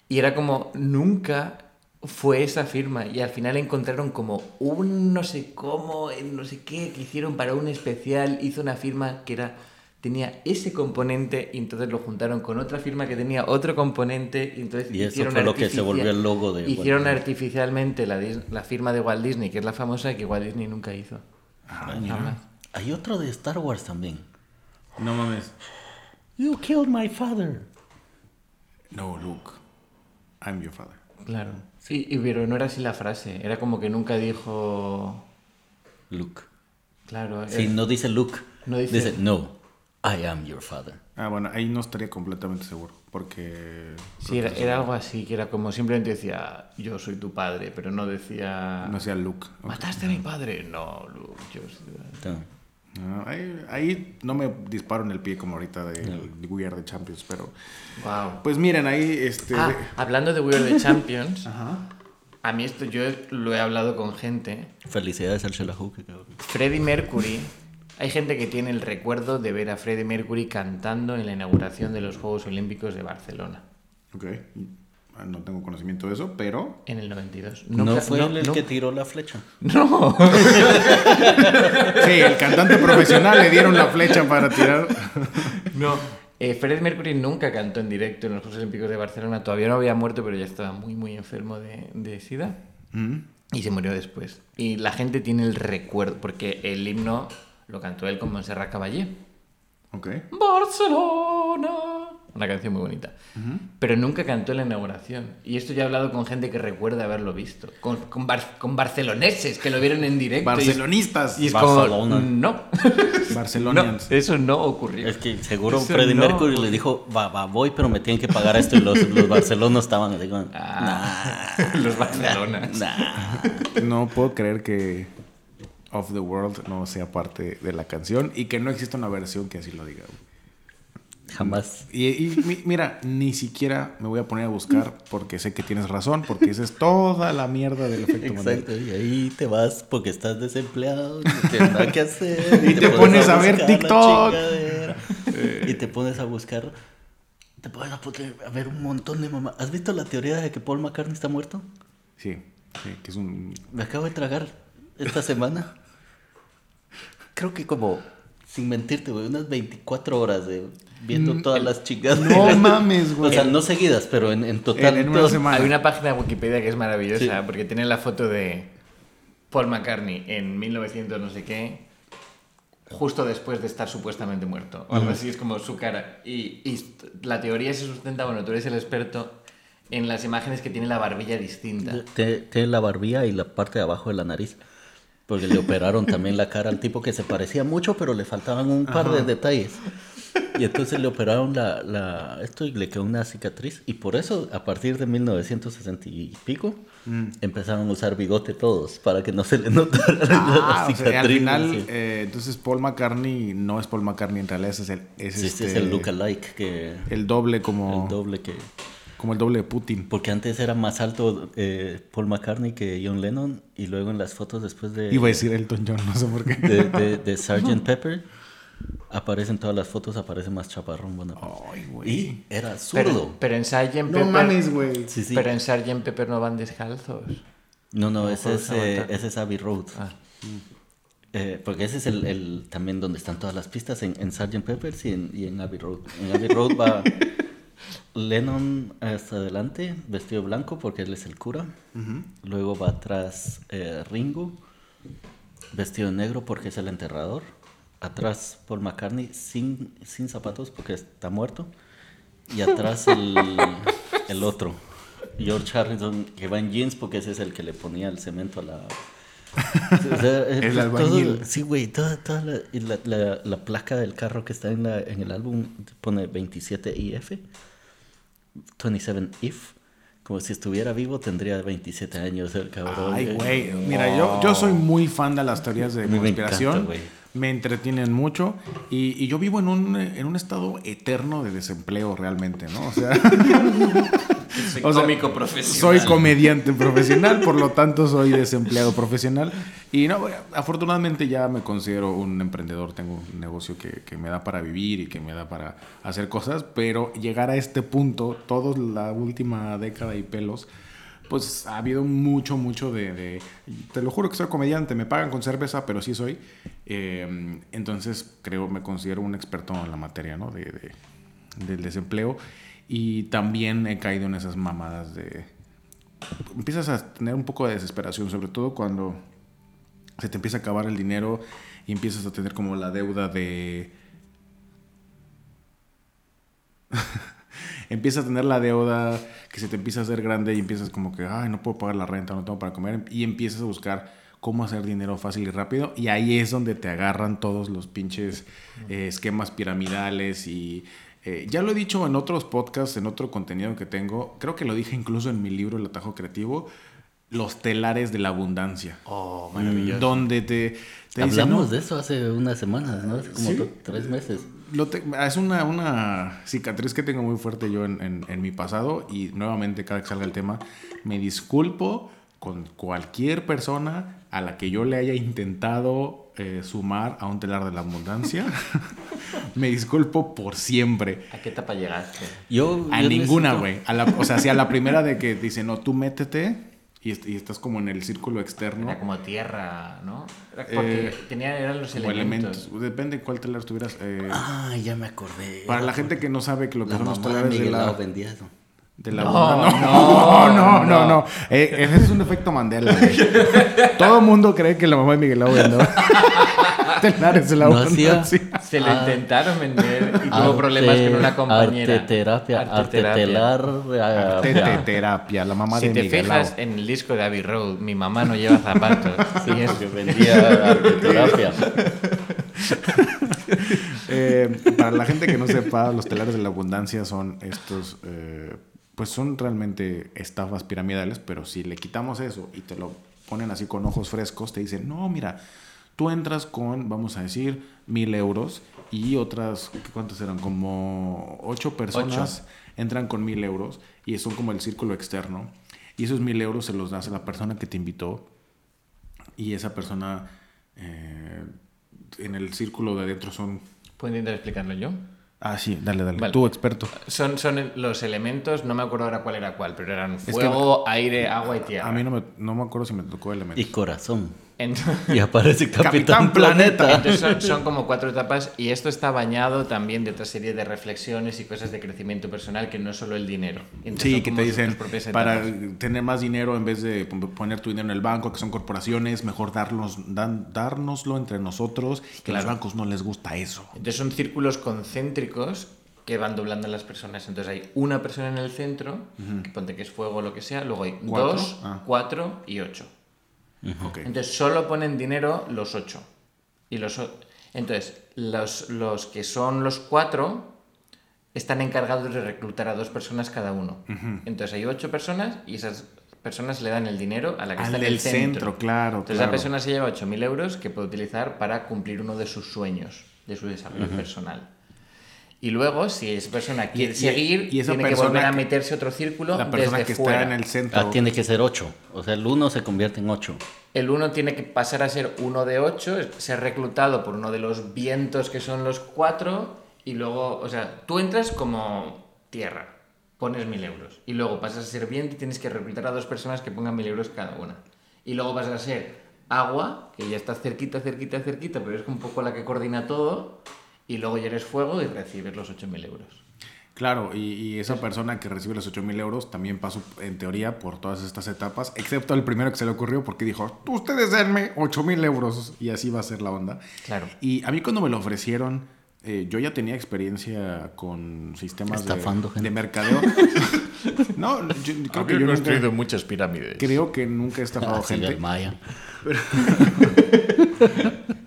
Y era como, nunca fue esa firma y al final encontraron como un no sé cómo, no sé qué, que hicieron para un especial, hizo una firma que era tenía ese componente y entonces lo juntaron con otra firma que tenía otro componente y entonces Y eso hicieron fue lo que se volvió el logo de Walt hicieron Disney. artificialmente la, la firma de Walt Disney que es la famosa que Walt Disney nunca hizo Ah, Jamás. Hay otro de Star Wars también. No mames. You killed my father. No, Luke. I'm your father. claro sí y- pero no era así la frase era como que nunca dijo Luke. claro Sí, es- no dice Luke. No dice- dice, no, I am your father. Ah, bueno, ahí no estaría completamente seguro, porque... Sí, era, era algo así, que era como simplemente decía, yo soy tu padre, pero no decía, No sea Luke. ¿mataste a mi padre? No, Luke, yo soy- No. No, ahí, ahí no me disparo en el pie como ahorita de We Are the Champions, pero... Wow. Pues miren, ahí este... Ah, hablando de We Are the Champions, Ajá. a mí esto yo lo he hablado con gente. Felicidades al Shelahu. Freddie Mercury, hay gente que tiene el recuerdo de ver a Freddie Mercury cantando en la inauguración de los Juegos Olímpicos de Barcelona, Ok. No tengo conocimiento de eso, pero... en el 92. No Nunca- fue él el no- que tiró la flecha. No. Sí, el cantante profesional le dieron la flecha para tirar. No, eh, Freddie Mercury nunca cantó en directo en los Juegos Olímpicos de Barcelona. Todavía no había muerto, pero ya estaba muy, muy enfermo de, de SIDA. Mm. Y se murió después. Y la gente tiene el recuerdo, porque el himno lo cantó él con Montserrat Caballé. Ok. Barcelona. Una canción muy bonita. Pero nunca cantó en la inauguración. Y esto ya he hablado con gente que recuerda haberlo visto. Con, con, bar- con barceloneses que lo vieron en directo. y es- Barcelonistas. Y es, Barcelona. como, no. Barcelonians. No, eso no ocurrió. Es que seguro Eso Freddie no. Mercury le dijo, va, va, voy, pero me tienen que pagar esto. Y los, los barcelonos estaban así como, Ah, los Barcelonas. nah. No puedo creer que Of the World no sea parte de la canción y que no exista una versión que así lo diga. Jamás. Y, y mi- mira, ni siquiera me voy a poner a buscar porque sé que tienes razón, porque esa es toda la mierda del efecto Mandela. Exacto, y ahí te vas porque estás desempleado, no tienes nada que hacer. Y te pones a ver buscar la TikTok. chingadera, Y te pones a buscar. Te pones a, a ver un montón de mamá. ¿Has visto la teoría de que Paul McCartney está muerto? Sí, sí, que es un... Me acabo de tragar esta semana. Creo que como sin mentirte, güey, unas 24 horas de viendo todas las chicas. Mm, No mames, güey. O sea, no seguidas, pero en, en total. En- en una todo- semana. Hay una página de Wikipedia que es maravillosa Sí. porque tiene la foto de Paul McCartney en 1900 no sé qué, justo después de estar supuestamente muerto. O algo así es como su cara. Y, y la teoría se sustenta, bueno, tú eres el experto en las imágenes que tiene la barbilla distinta. Tiene la barbilla y la parte de abajo de la nariz. Porque le operaron también la cara al tipo que se parecía mucho, pero le faltaban un par de detalles. Y entonces le operaron la, la- esto y le quedó una cicatriz. Y por eso, a partir de 1960 y pico, empezaron a usar bigote todos, para que no se le notara Ah, la o sea, al cicatriz. final, sí. eh, entonces Paul McCartney no es Paul McCartney, en realidad es el, es Sí, este es el look-alike, que el doble como, el doble que... como el doble de Putin. Porque antes era más alto eh, Paul McCartney que John Lennon y luego en las fotos después de... Iba a decir Elton John, no sé por qué. de, de, de Sgt. Pepper, aparecen todas las fotos, aparece más chaparrón Bonaparte. Ay, güey. Y era zurdo. pero en Sgt. No Pepper... mames, güey. Sí, sí. Pero en Sgt. Pepper no van descalzos. No, no, ese puedo es, eh, ese es Abbey Road. Ah. Eh, porque ese es el, el- también donde están todas las pistas en, en Sgt. Peppers y en, y en Abbey Road. En Abbey Road va Lennon hasta adelante, vestido blanco porque él es el cura. Luego va atrás eh, Ringo, vestido negro porque es el enterrador. Atrás Paul McCartney sin, sin zapatos porque está muerto. Y atrás el, el otro, George Harrison, que va en jeans porque ese es el que le ponía el cemento a la... O sea, eh, El todo- albañil. sí, güey, toda, toda la, la, la- la placa del carro que está en, la, en el álbum pone 27IF, 27 if. Como si estuviera vivo tendría 27 años el cabrón. Ay, güey. Mira, yo, yo soy muy fan de las teorías de me conspiración. encanta, me entretienen mucho. Y, y yo vivo en un, en un estado eterno de desempleo realmente, ¿no? O sea, Soy O sea, cómico profesional. soy comediante profesional, por lo tanto soy desempleado profesional. Y no, afortunadamente ya me considero un emprendedor. Tengo un negocio que, que me da para vivir y que me da para hacer cosas. Pero llegar a este punto, toda la última década y pelos, pues ha habido mucho, mucho de, de- Te lo juro que soy comediante, me pagan con cerveza, pero sí soy. Eh, entonces creo, me considero un experto en la materia, ¿no? De, de- del desempleo. Y también he caído en esas mamadas de... Empiezas a tener un poco de desesperación, sobre todo cuando se te empieza a acabar el dinero y empiezas a tener como la deuda de... empiezas a tener la deuda que se te empieza a hacer grande y empiezas como que, ay, no puedo pagar la renta, no tengo para comer. Y empiezas a buscar cómo hacer dinero fácil y rápido. Y ahí es donde te agarran todos los pinches eh, esquemas piramidales y... eh, ya lo he dicho en otros podcasts, en otro contenido que tengo, creo que lo dije incluso en mi libro El Atajo Creativo, los telares de la abundancia. Oh, maravilloso. Donde te, te dicen, Hablamos "No, de eso hace unas semanas, ¿no? Hace como tres meses. lo te- es una, una cicatriz que tengo muy fuerte yo en, en- en mi pasado y nuevamente cada que salga el tema me disculpo con cualquier persona a la que yo le haya intentado eh, sumar a un telar de la abundancia. me disculpo por siempre. ¿A qué etapa llegaste? Yo, A yo ninguna, güey. O sea, si a la primera de que dice, no, tú métete y, y estás como en el círculo externo. Era como tierra, ¿no? Era Porque Eh, tenía, eran los elementos. elementos. Depende de cuál telar tuvieras. eh, Ah, ya me acordé. para la gente que no sabe que lo que la son los de telares de la... Eso. De la No, abundancia. no, no, no, no, no. no. Eh, ese es un efecto Mandela. güey. Todo el mundo cree que la mamá de Miguel Ángel no. Telares de la No hacía- abundancia. Se lo Ah. intentaron vender y tuvo Arte- problemas con una compañera. Arteterapia, Arteterapia. artetelar. eh, Teteterapia, la mamá Si de te Miguel fijas Ángel. en el disco de Abbey Road, mi mamá no lleva zapatos. Sí, es- porque vendía arteterapia. Eh, para la gente que no sepa, los telares de la abundancia son estos, eh, pues son realmente estafas piramidales, pero si le quitamos eso y te lo ponen así con ojos frescos, te dicen, no, mira, tú entras con, vamos a decir, mil euros y otras, ¿cuántas eran? Como ocho personas entran con mil euros y son como el círculo externo. Y esos mil euros se los das a la persona que te invitó y esa persona eh, en el círculo de adentro son ¿Puedo intentar explicarlo yo? Ah, sí, dale, dale. Vale. Tú, experto. Son, son los elementos, no me acuerdo ahora cuál era cuál, pero eran que- fuego, aire, agua y tierra. A mí no me, no me acuerdo si me tocó elemento. Y corazón. Entonces, Y aparece Capitán, Capitán Planeta. Planeta. entonces son, son como cuatro etapas y esto está bañado también de otra serie de reflexiones y cosas de crecimiento personal que no es solo el dinero. Entonces Sí, que te dicen propias para tener más dinero en vez de pon- poner tu dinero en el banco, que son corporaciones, mejor darnos, dan, dárnoslo entre nosotros, que a los bancos no les gusta eso. Entonces son círculos concéntricos que van doblando a las personas. Entonces hay una persona en el centro, que ponte que es fuego o lo que sea, luego hay ¿Cuatro? dos, Ah. cuatro y ocho. Entonces solo ponen dinero los ocho. Y los Entonces, los, los que son los cuatro están encargados de reclutar a dos personas cada uno. Entonces hay ocho personas y esas personas le dan el dinero a la que Al está en el centro. centro, claro, Entonces claro. la persona se lleva 8.000 euros que puede utilizar para cumplir uno de sus sueños, de su desarrollo personal. Y luego, si esa persona quiere y- seguir, y esa tiene que persona volver a que- meterse otro círculo La persona desde que fuera. está en el centro. Ah, tiene que ser 8. O sea, el 1 se convierte en 8. El uno tiene que pasar a ser uno de ocho, ser reclutado por uno de los vientos que son los cuatro, y luego, o sea, tú entras como tierra, pones mil euros, y luego pasas a ser viento y tienes que reclutar a dos personas que pongan mil euros cada una. Y luego vas a ser agua, que ya está cerquita, cerquita, cerquita, pero es un poco la que coordina todo, y luego ya eres fuego y recibes los ocho mil euros. Claro, y, y esa persona que recibe los 8 mil euros también pasó, en teoría, por todas estas etapas, excepto el primero que se le ocurrió porque dijo, ustedes denme 8 mil euros y así va a ser la onda. Claro. Y a mí cuando me lo ofrecieron, eh, yo ya tenía experiencia con sistemas de, Estafando de mercadeo. no, yo creo que yo nunca, muchas pirámides. creo que nunca he estafado Ah, gente. el Maya. Yo,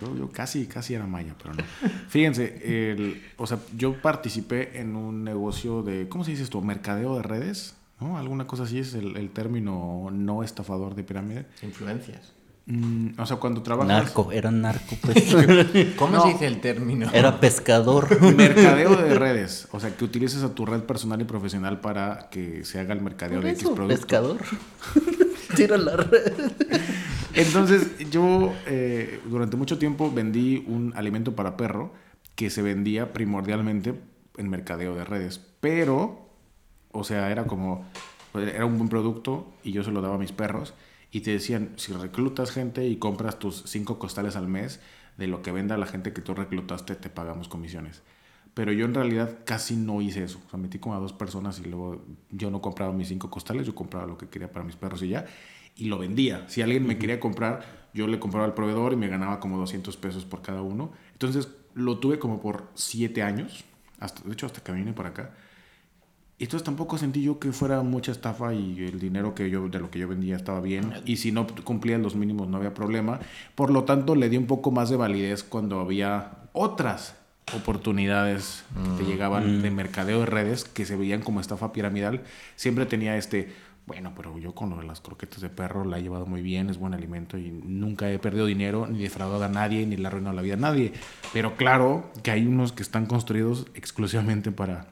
casi, casi era maya, pero no. Fíjense, el- o sea, yo participé en un negocio de, ¿cómo se dice esto? Mercadeo de redes, ¿no? Alguna cosa así es el, el término no estafador de pirámide. Influencias. Mm, o sea, cuando trabajas... Narco, era narco, pues. ¿Cómo No. se dice el término? era pescador. Mercadeo de redes, o sea, que utilices a tu red personal y profesional para que se haga el mercadeo Por de X eso, producto. pescador. Tira la red. Entonces, yo eh, durante mucho tiempo vendí un alimento para perro que se vendía primordialmente en mercadeo de redes. Pero, o sea, era como, era un buen producto y yo se lo daba a mis perros. Y te decían, si reclutas gente y compras tus cinco costales al mes, de lo que venda la gente que tú reclutaste, te pagamos comisiones. Pero yo en realidad casi no hice eso. O sea, metí como a dos personas y luego yo no compraba mis cinco costales, yo compraba lo que quería para mis perros y ya. Y lo vendía. Si alguien me quería comprar, yo le compraba al proveedor y me ganaba como 200 pesos por cada uno. Entonces lo tuve como por siete años. Hasta, de hecho, hasta que vine por acá. Y entonces tampoco sentí yo que fuera mucha estafa y el dinero que yo de lo que yo vendía estaba bien y si no cumplía los mínimos no había problema. Por lo tanto, le di un poco más de validez cuando había otras oportunidades que llegaban de mercadeo de redes que se veían como estafa piramidal. Siempre tenía este, bueno, pero yo con lo de las croquetas de perro la he llevado muy bien, es buen alimento y nunca he perdido dinero, ni defraudado a nadie, ni le he arruinado la vida a nadie. Pero claro que hay unos que están construidos exclusivamente para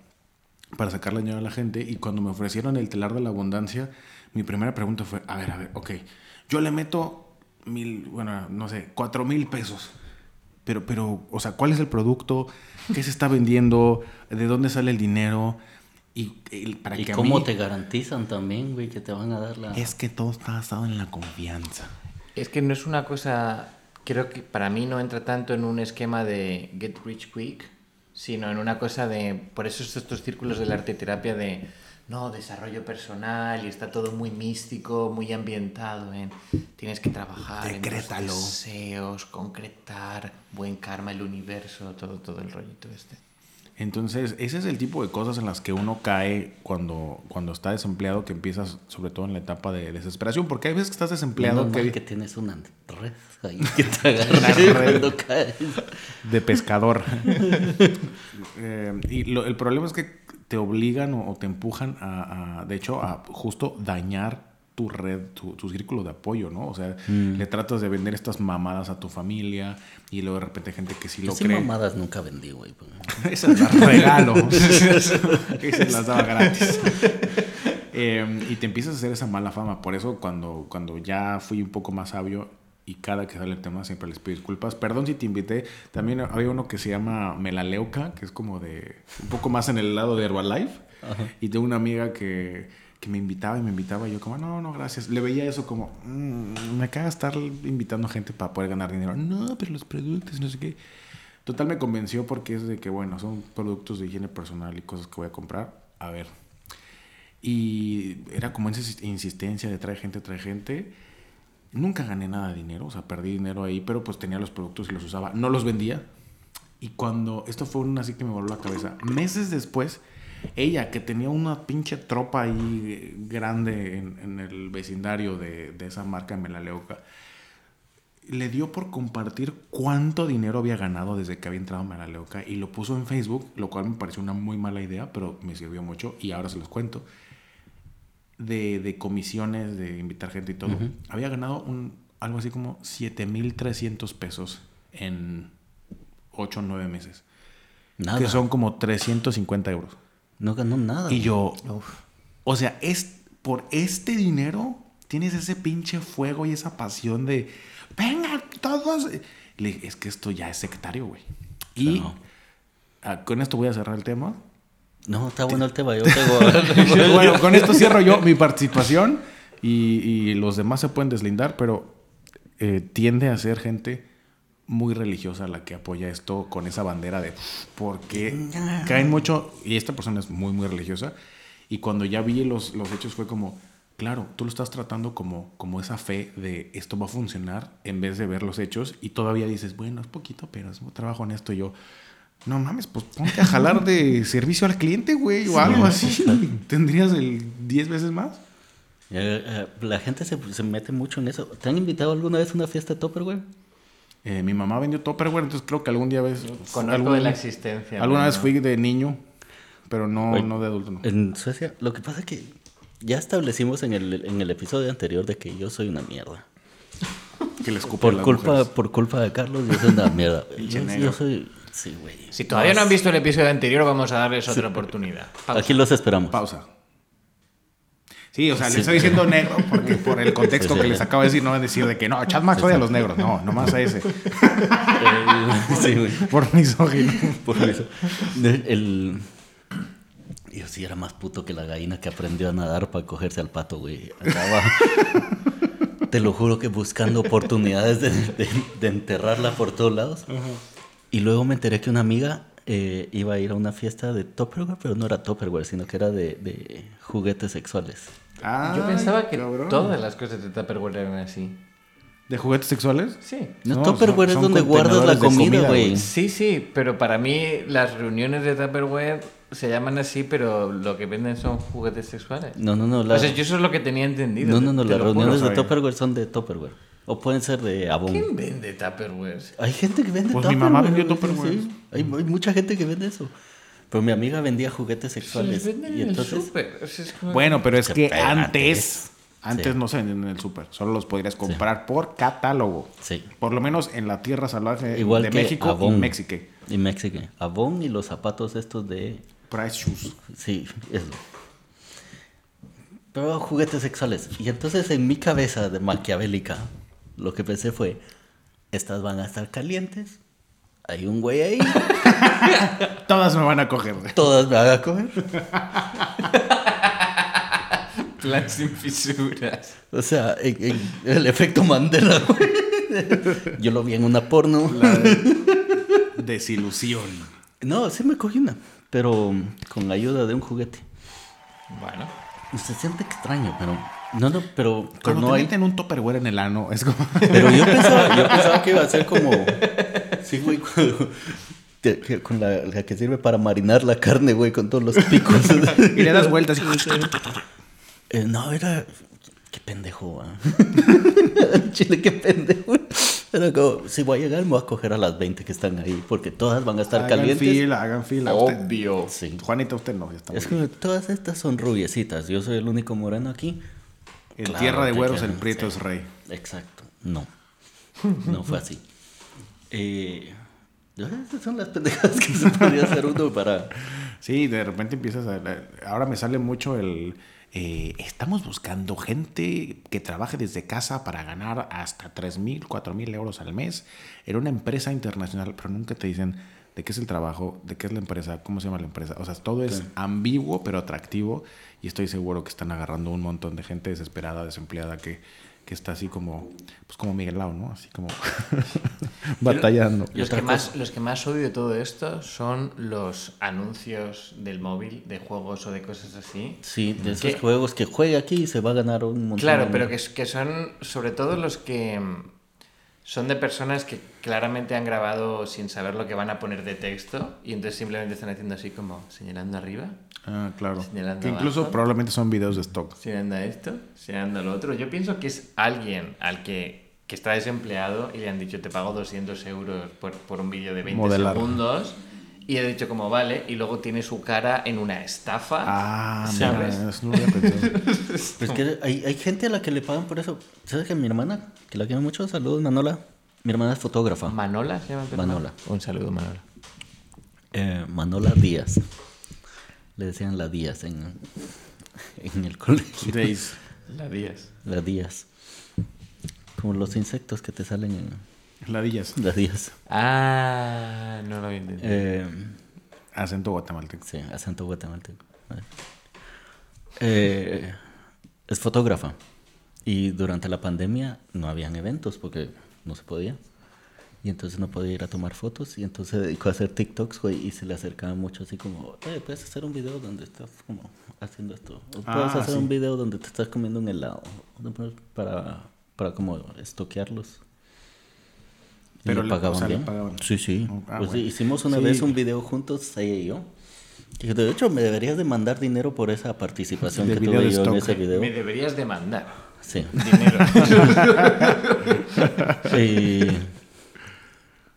para sacarle dinero a la gente y cuando me ofrecieron el telar de la abundancia, mi primera pregunta fue, a ver, a ver, ok, yo le meto mil, bueno, no sé, cuatro mil pesos, pero, pero, o sea, ¿cuál es el producto? ¿Qué se está vendiendo? ¿De dónde sale el dinero? Y, el- para ¿Y que a cómo mí- te garantizan también, güey, que te van a dar la... Es que todo está basado en la confianza. Es que no es una cosa, creo que para mí no entra tanto en un esquema de get rich quick, sino en una cosa de, por eso es estos círculos de la arteterapia de, no, desarrollo personal y está todo muy místico, muy ambientado en, tienes que trabajar en Decrétalo. tus deseos, concretar, buen karma, el universo, todo, todo el rollito este. Entonces, ese es el tipo de cosas en las que uno cae cuando, cuando está desempleado, que empiezas sobre todo en la etapa de desesperación, porque hay veces que estás desempleado mal que, que tienes una red ahí que te red. cuando caes. de pescador. Eh, y lo- el problema es que te obligan o, o te empujan a, a, de hecho, a justo dañar tu red, tu, tu círculo de apoyo, ¿no? O sea, le tratas de vender estas mamadas a tu familia y luego de repente hay gente que sí lo sí cree. mamadas nunca vendí, güey. pues. Esas las regalo. Esas las daba gratis. Eh, y te empiezas a hacer esa mala fama. Por eso cuando, cuando ya fui un poco más sabio y cada que sale el tema siempre les pido disculpas. Perdón si te invité. También había uno que se llama Melaleuca, que es como de un poco más en el lado de Herbalife. Y tengo una amiga que, que me invitaba y me invitaba y yo como, no, no, gracias. Le veía eso como, "Mm, me caga estar invitando gente para poder ganar dinero. No, pero los productos, no sé qué. Total me convenció porque es de que, bueno, son productos de higiene personal y cosas que voy a comprar. A ver. Y era como esa insistencia de trae gente, trae gente. Nunca gané nada de dinero, o sea, perdí dinero ahí, pero pues tenía los productos y los usaba. No los vendía. Y cuando, esto fue una así que me voló la cabeza. Meses después, ella, que tenía una pinche tropa ahí eh, grande en, en el vecindario de, de esa marca Melaleuca, le dio por compartir cuánto dinero había ganado desde que había entrado a Melaleuca y lo puso en Facebook, lo cual me pareció una muy mala idea, pero me sirvió mucho y ahora se los cuento. De, de comisiones, de invitar gente y todo. Había ganado un, algo así como 7,300 pesos en 8 o 9 meses. Nada. Que son como 350 euros. No ganó nada. Y yo, o sea, es por este dinero tienes ese pinche fuego y esa pasión de, venga, todos. Le dije, es que esto ya es sectario, güey. Y Claro. ah, con esto voy a cerrar el tema. No, está bueno el tema. Yo tengo... bueno, con esto cierro yo mi participación y, y los demás se pueden deslindar, pero eh, tiende a ser gente muy religiosa la que apoya esto con esa bandera de porque caen mucho y esta persona es muy muy religiosa y cuando ya vi los, los hechos fue como claro tú lo estás tratando como como esa fe de esto va a funcionar en vez de ver los hechos y todavía dices bueno es poquito pero es un trabajo honesto y yo no mames, pues ponte a jalar de servicio al cliente, güey, o algo así. Tendrías el 10 veces más. Eh, eh, La gente se, se mete mucho en eso. ¿Te han invitado alguna vez a una fiesta de Topperware? Eh, mi mamá vendió Tupperware, entonces creo que algún día ves. Conozco algún- de la existencia. Alguna vez no. fui de niño, pero no, Oye, no de adulto, no. En Suecia, lo que pasa es que ya establecimos en el, en el episodio anterior de que yo soy una mierda. Que les Por las culpa, mujeres. por culpa de Carlos, yo soy una mierda. Yo, soy. Sí, güey. Si todavía no han visto el episodio anterior, vamos a darles otra oportunidad. Pausa. Aquí los esperamos. Pausa. Sí, o sea, Sí. le estoy diciendo negro porque por el contexto que les acabo de decir, no van a decir de que no, Chad Max odia a los negros. No, nomás a ese. Sí, güey. Por misógino. Por eso. El... Yo sí era más puto que la gallina que aprendió a nadar para cogerse al pato, güey. Acaba... Te lo juro que buscando oportunidades de, de- de enterrarla por todos lados. Y luego me enteré que una amiga eh, iba a ir a una fiesta de Tupperware, pero no era Tupperware, sino que era de, de juguetes sexuales. Yo pensaba que cabrón. todas las cosas de Tupperware eran así. ¿De juguetes sexuales? Sí. No, No, Tupperware es donde guardas la comida, güey. Sí, sí, pero para mí las reuniones de Tupperware se llaman así, pero lo que venden son juguetes sexuales. No, no, no. la- O sea, yo eso es lo que tenía entendido. No, no, no. Las juro. reuniones de. Tupperware son de Tupperware. O pueden ser de Avon. ¿Quién vende Tupperware? Hay gente que vende Pues mi mamá vendió Tupperware. sí. Hay, hay mucha gente que vende eso. Pero mi amiga vendía juguetes Se les sexuales. venden Y en el entonces, súper. O sea, es como- Bueno, pero es Se que pega antes, antes Sí. no se vendían en el súper, solo los podrías comprar por catálogo. sí. Por lo menos en la tierra salvaje Igual de que México y Avon. México. Y México. Avon y los zapatos estos de. Price Shoes. Sí, eso. Pero juguetes sexuales. Y entonces en mi cabeza de maquiavélica, lo que pensé fue: estas van a estar calientes. Hay un güey ahí. Todas me van a coger. todas me van a coger. Plan sin fisuras. O sea, en- en el efecto Mandela, güey. Yo lo vi en una porno. Desilusión. No, sí me cogí una, pero con ayuda de un juguete. Bueno. Se siente extraño, pero no, no, pero, pero Cuando no te hay. meten un topperware en el ano, es como... Pero yo pensaba, yo pensaba que iba a ser como, sí, güey, con la, la que sirve para marinar la carne, güey, con todos los picos. y le das vueltas y... Eh, no, era. Qué pendejo, ah. Chile, qué pendejo. Era como, si voy a llegar, me voy a coger a las 20 que están ahí, porque todas van a estar hagan calientes. fila, hagan fila. Usted- Obvio. Sí. Juanita, usted no. ya está Es que todas estas son rubiecitas. Yo soy el único moreno aquí. En Claro tierra de güeros, quieren, el prieto sí. es rey. Exacto. No. No fue así. Eh, esas son las pendejadas que se podría hacer uno para. Sí, de repente empiezas a... Ahora me sale mucho el... eh, estamos buscando gente que trabaje desde casa para ganar hasta 3 mil, 4 mil euros al mes en una empresa internacional, pero nunca te dicen de qué es el trabajo, de qué es la empresa, cómo se llama la empresa. O sea, todo es ambiguo pero atractivo y estoy seguro que están agarrando un montón de gente desesperada, desempleada que, que está así como, pues como Miguel Lau, ¿no? Así como batallando. Los que, más, los que más odio de todo esto son los anuncios del móvil, de juegos o de cosas así. Sí, de esos juegos que juega aquí y se va a ganar un montón. Claro, pero que, que son sobre todo los que son de personas que claramente han grabado sin saber lo que van a poner de texto y entonces simplemente están haciendo así como señalando arriba. Ah, claro. Señalando que incluso probablemente son videos de stock. Señalando esto, señalando lo otro. Yo pienso que es alguien al que, que está desempleado y le han dicho te pago 200 euros por, por un vídeo de 20 segundos y he dicho como vale, y luego tiene su cara en una estafa. Ah, ¿sabes? eso no pues que hay, hay, gente a la que le pagan por eso. ¿Sabes que mi hermana, que la quiero mucho, saludos Manola. Mi hermana es fotógrafa. ¿Manola se llama? Manola. Un saludo, Manola. Eh, Manola Díaz. Le decían la Díaz en, en el colegio. La Díaz. La Díaz. Como los insectos que te salen en Ladillas. Ladillas. Ah, no lo había entendido. Eh, acento guatemalteco. Sí, acento guatemalteco. Eh, es fotógrafa. Y durante la pandemia no habían eventos porque no se podía. Y entonces no podía ir a tomar fotos. Y entonces se dedicó a hacer TikToks, güey. Y se le acercaba mucho así como, eh, puedes hacer un video donde estás como haciendo esto. O puedes ah, hacer un video donde te estás comiendo un helado. Para, para como estoquearlos. Pero le pagaban, bien? Sí, sí. Ah, pues hicimos una vez un video juntos, ella y yo. Y de hecho, me deberías demandar dinero por esa participación que tuve yo en ese video. Me deberías demandar. Sí. Dinero.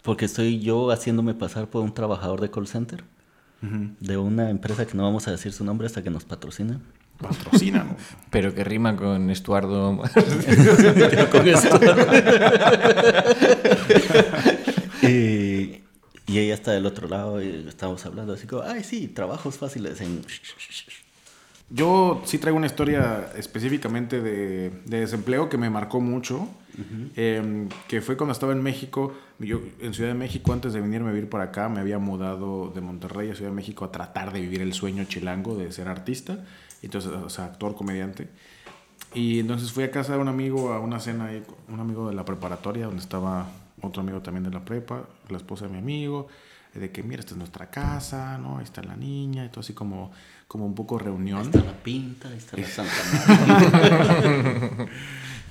porque estoy yo haciéndome pasar por un trabajador de call center. De una empresa que no vamos a decir su nombre hasta que nos patrocinen. Patrocinan. Pero que rima con Estuardo. con Estuardo. y, ella está del otro lado y estamos hablando así como, ay, sí, trabajos fáciles en... Yo sí traigo una historia específicamente de, desempleo que me marcó mucho, em, que fue cuando estaba en México, yo en Ciudad de México antes de venirme a vivir por acá, me había mudado de Monterrey a Ciudad de México a tratar de vivir el sueño chilango de ser artista entonces, o sea, actor, comediante. Y entonces fui a casa de un amigo a una cena, ahí, un amigo de la preparatoria, donde estaba otro amigo también de la prepa, la esposa de mi amigo, de que mira, esta es nuestra casa, ¿no? Ahí está la niña, y todo así como, como un poco reunión. Ahí está la pinta, ahí está la Santa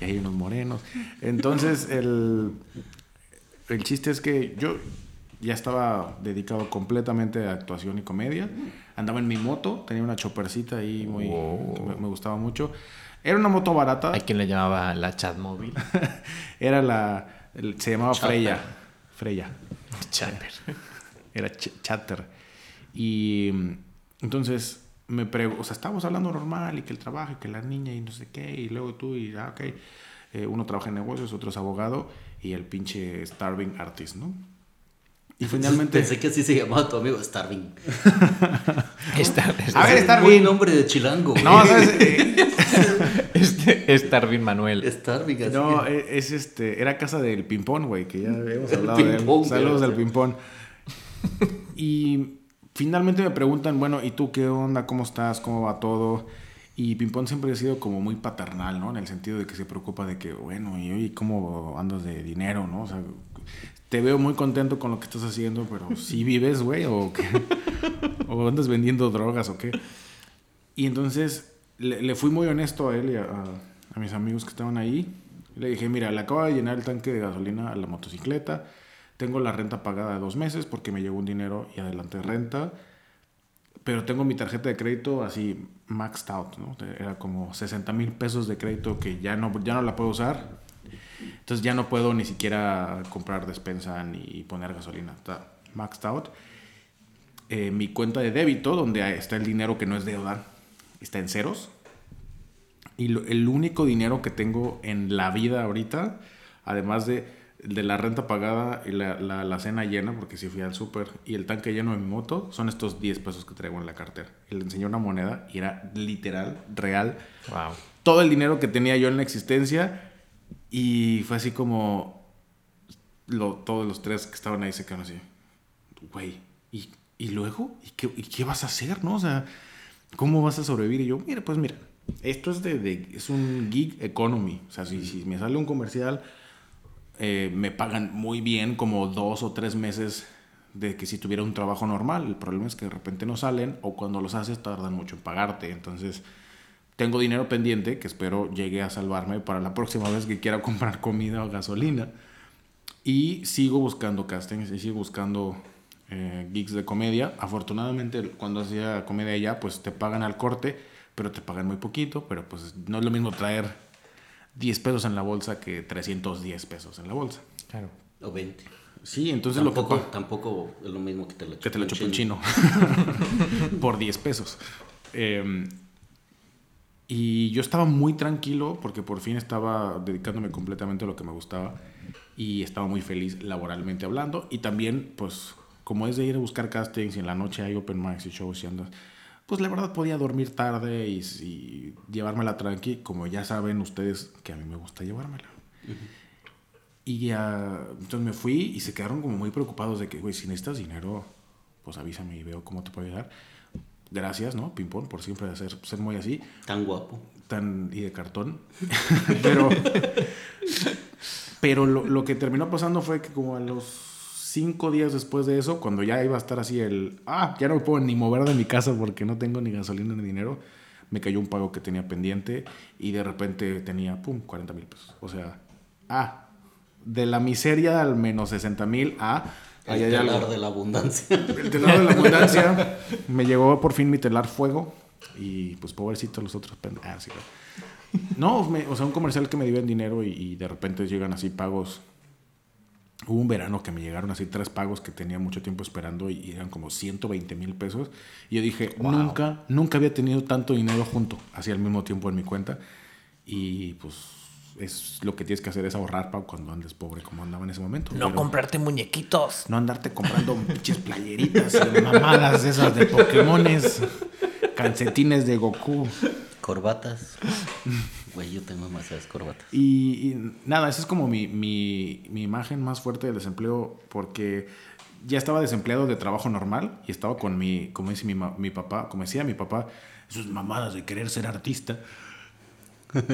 y hay unos morenos. Entonces, el, el chiste es que yo ya estaba dedicado completamente a actuación y comedia andaba en mi moto, tenía una chopercita ahí muy, me, gustaba mucho. Era una moto barata. ¿Hay quien le llamaba la chat móvil? Era la, se llamaba Freya. Freya. Chatter. Era chatter. Y entonces me pregunto, o sea, estábamos hablando normal y que el trabajo y que la niña y no sé qué, y luego tú y, ah, ok, eh, uno trabaja en negocios, otro es abogado y el pinche starving artist, ¿no? Y finalmente. Pensé que así se llamaba tu amigo Starving. A ver, Starving. Muy nombre de chilango. No, ¿sabes? este, Starving Manuel. Starving, así No, e, es este. Era casa del Pimpón, güey, que ya habíamos hablado de él. Saludos del Pimpón. Y finalmente me preguntan, bueno, ¿y tú qué onda? ¿Cómo estás? ¿Cómo va todo? Y Pimpón siempre ha sido como muy paternal, ¿no? En el sentido de que se preocupa de que, bueno, y oye, ¿cómo andas de dinero, no? O sea, te veo muy contento con lo que estás haciendo, pero ¿sí vives, güey? ¿O qué? ¿O andas vendiendo drogas o qué? Y entonces le, fui muy honesto a él y a, mis amigos que estaban ahí. Le dije, mira, le acabo de llenar el tanque de gasolina a la motocicleta. Tengo la renta pagada de dos meses porque me llegó un dinero y adelante renta. Pero tengo mi tarjeta de crédito así maxed out, ¿no? Era como 60 mil pesos de crédito que ya no, ya no la puedo usar entonces ya no puedo ni siquiera comprar despensa ni poner gasolina. Está maxed out. Eh, mi cuenta de débito, donde está el dinero que no es deuda, está en ceros. Y el único dinero que tengo en la vida ahorita, además de, de la renta pagada y la, la, cena llena, porque si fui al súper, y el tanque lleno de mi moto, son estos 10 pesos que traigo en la cartera. Y le enseñó una moneda y era literal, real. Wow. Todo el dinero que tenía yo en la existencia y fue así como lo, todos los tres que estaban ahí se quedaron así. güey, ¿y, y luego? ¿Y qué, ¿Y qué vas a hacer, no? O sea, ¿cómo vas a sobrevivir? Y yo, mira, pues mira, esto es, de, de- es un gig economy. O sea, si, si me sale un comercial, eh, me pagan muy bien, como dos o tres meses de que si tuviera un trabajo normal. El problema es que de repente no salen o cuando los haces tardan mucho en pagarte. Entonces, tengo dinero pendiente que espero llegue a salvarme para la próxima vez que quiera comprar comida o gasolina. Y sigo buscando castings y sigo buscando eh, gigs de comedia. Afortunadamente, cuando hacía comedia ya, pues te pagan al corte, pero te pagan muy poquito. Pero pues no es lo mismo traer 10 pesos en la bolsa que 310 pesos en la bolsa. Claro. O 20. Sí, entonces lo que tampoco, tampoco es lo mismo que te lo que te lo chupe un chino por 10 pesos. Eh, y yo estaba muy tranquilo porque por fin estaba dedicándome completamente a lo que me gustaba y estaba muy feliz laboralmente hablando. Y también, pues, como es de ir a buscar castings y en la noche hay open mics y shows y andas, pues la verdad podía dormir tarde y, y llevármela tranqui, como ya saben ustedes que a mí me gusta llevármela. Y ya, entonces me fui y se quedaron como muy preocupados de que, güey, si necesitas dinero, pues avísame y veo cómo te puedo ayudar. Gracias, ¿no? Pimpón, por siempre hacer, ser muy así, Tan guapo. tan y de cartón. pero pero lo, lo que terminó pasando fue que como a los cinco días después de eso, cuando ya iba a estar así el, ah, ya no me puedo ni mover de mi casa porque no tengo ni gasolina ni dinero, me cayó un pago que tenía pendiente y de repente tenía, pum, 40 mil pesos. O sea, ah, de la miseria al menos 60 mil a... El telar algo. de la abundancia. El telar de la abundancia. Me llegó por fin mi telar fuego. Y pues pobrecito los otros pendejos. Ah, sí, claro. No, me- o sea, un comercial que me dio en dinero y, y de repente llegan así pagos. Hubo un verano que me llegaron así tres pagos que tenía mucho tiempo esperando y, eran como 120 mil pesos. Y yo dije, nunca, nunca había tenido tanto dinero junto, así al mismo tiempo en mi cuenta. Y pues es lo que tienes que hacer es ahorrar para cuando andes pobre como andaba en ese momento. No Pero- comprarte muñequitos. no andarte comprando pinches playeritas y mamadas esas de Pokémones, calcetines de Goku. Corbatas. Güey, yo tengo demasiadas corbatas. Y, y nada, esa es como mi, mi, mi imagen más fuerte del desempleo porque ya estaba desempleado de trabajo normal y estaba con mi, como dice mi, mi papá, como decía mi papá, sus mamadas de querer ser artista.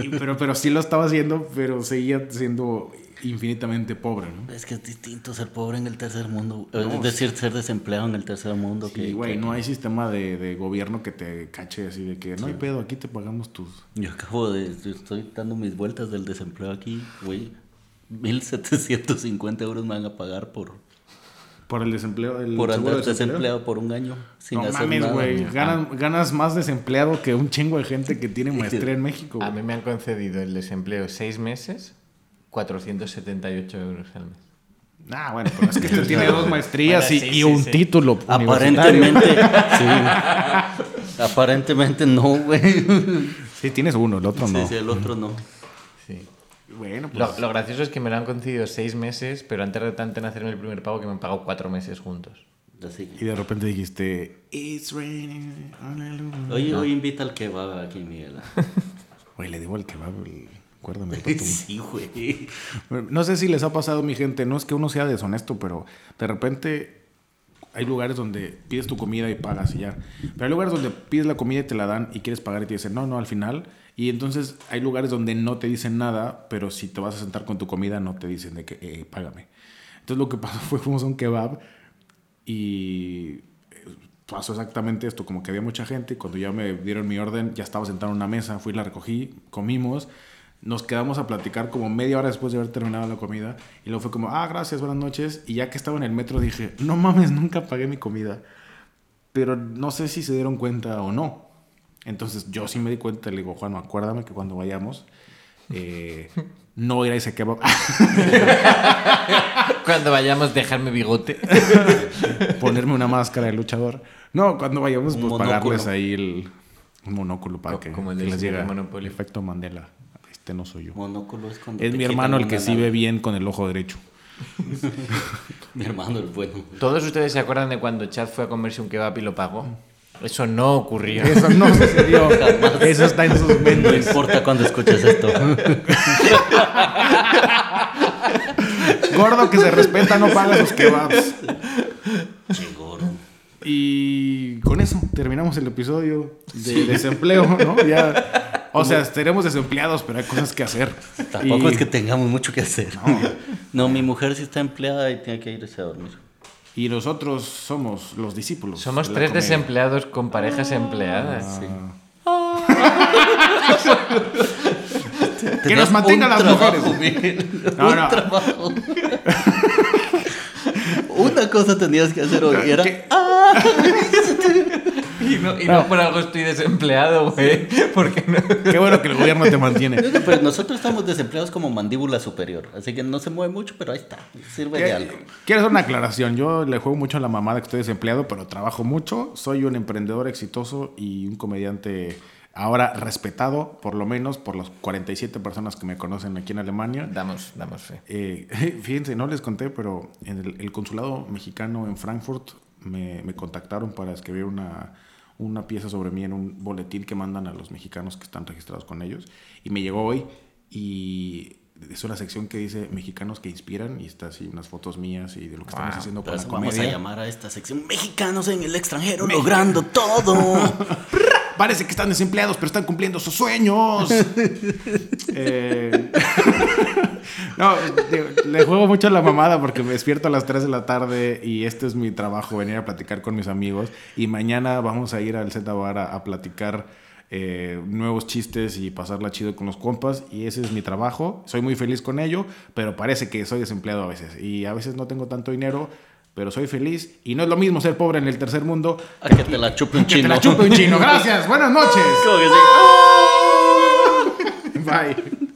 Y- pero, pero sí lo estaba haciendo, pero seguía siendo infinitamente pobre, ¿no? Es que es distinto ser pobre en el tercer mundo. No, es decir, ser desempleado en el tercer mundo. Sí, que, güey, que- no hay sistema de, de gobierno que te cache así de que no hay pedo, aquí te pagamos tus... Yo acabo de. Estoy dando mis vueltas del desempleo aquí, güey. 1750 euros me van a pagar por, Por el desempleo. El por andar de desempleo. desempleado por un año. Sin no hacer mames, güey. Ganas, ganas más desempleado que un chingo de gente que tiene maestría en México. A mí me han concedido el desempleo seis meses, 478 euros al mes. Ah, bueno, pero es que este tiene dos maestrías Bueno, y, sí, y sí, un sí. título. Aparentemente, sí. Aparentemente no, güey. Sí, tienes uno, el otro Sí, no. sí, el otro no. Bueno, pues. Lo, lo gracioso es que me lo han concedido seis meses, pero han tardado tanto en hacerme el primer pago que me han pagado cuatro meses juntos. Así. Y de repente dijiste, It's raining, hallelujah". Hoy, hoy invita al que va aquí, Miguel. Güey, le debo al kebab, el- acuérdame. Sí, güey. No sé si les ha pasado, mi gente, no es que uno sea deshonesto, pero de repente hay lugares donde pides tu comida y pagas y ya. Pero hay lugares donde pides la comida y te la dan y quieres pagar y te dicen, no, no, al final. Y entonces hay lugares donde no te dicen nada, pero si te vas a sentar con tu comida no te dicen de que, eh, págame. Entonces lo que pasó fue, fuimos a un kebab y eh, pasó exactamente esto, como que había mucha gente, y cuando ya me dieron mi orden, ya estaba sentado en una mesa, fui, la recogí, comimos, nos quedamos a platicar como media hora después de haber terminado la comida, y luego fue como, ah, gracias, buenas noches, y ya que estaba en el metro dije, no mames, nunca pagué mi comida, pero no sé si se dieron cuenta o no. Entonces yo sí me di cuenta, le digo, Juan, acuérdame que cuando vayamos, eh, no ir a ese kebab. Cuando vayamos, dejarme bigote. ponerme una máscara de luchador. No, cuando vayamos, Un pues monóculo. pagarles ahí el un monóculo para que, como el que les llegue el efecto Mandela. Este no soy yo. Monóculo es cuando Es mi hermano el que sí ve bien con el ojo derecho. Mi hermano el bueno. ¿Todos ustedes se acuerdan de cuando Chad fue a comerse un kebab y lo pagó? Eso no ocurrió. Eso no sucedió. Eso está en sus No mentes. importa cuando escuches esto. Gordo que se respeta no paga sus kebabs. Llegó. Y con eso terminamos el episodio de desempleo, ¿no? Ya, o sea, estaremos desempleados, pero hay cosas que hacer. Tampoco Y- es que tengamos mucho que hacer. No. No, mi mujer sí está empleada y tiene que irse a dormir. Y nosotros somos los discípulos. Somos de tres comedia. desempleados con parejas empleadas. Sí. Que nos mantengan un las trabajo, mujeres. Miguel, No, un no. trabajo. Una cosa tenías que hacer hoy y era ¿Qué? Y no, y no por algo estoy desempleado, güey. Porque no. Qué bueno que el gobierno te mantiene. Pero nosotros estamos desempleados como mandíbula superior, así que no se mueve mucho, pero ahí está, sirve de algo. Quiero hacer una aclaración. Yo le juego mucho a la mamada que estoy desempleado, pero trabajo mucho. Soy un emprendedor exitoso y un comediante ahora respetado, por lo menos por las 47 personas que me conocen aquí en Alemania. Damos, damos fe. Eh, fíjense, no les conté, pero en el, el consulado mexicano en Frankfurt me, me contactaron para escribir una, una pieza sobre mí en un boletín que mandan a los mexicanos que están registrados con ellos. Y me llegó hoy y es una sección que dice mexicanos que inspiran y está así unas fotos mías y de lo que estamos haciendo con la eso vamos a comedia. llamar a esta sección Mexicanos en el extranjero logrando todo. Parece que están desempleados, pero están cumpliendo sus sueños. Eh, no, digo, le juego mucho a la mamada porque me despierto a las 3 de la tarde y este es mi trabajo, venir a platicar con mis amigos. Y mañana vamos a ir al Z Bar a, a platicar eh, nuevos chistes y pasarla chido con los compas. Y ese es mi trabajo. Soy muy feliz con ello, pero parece que soy desempleado a veces. Y a veces no tengo tanto dinero. Pero soy feliz y no es lo mismo ser pobre en el tercer mundo A que te la chupe un que te chino. la chupe un chino. Gracias, buenas noches. Bye.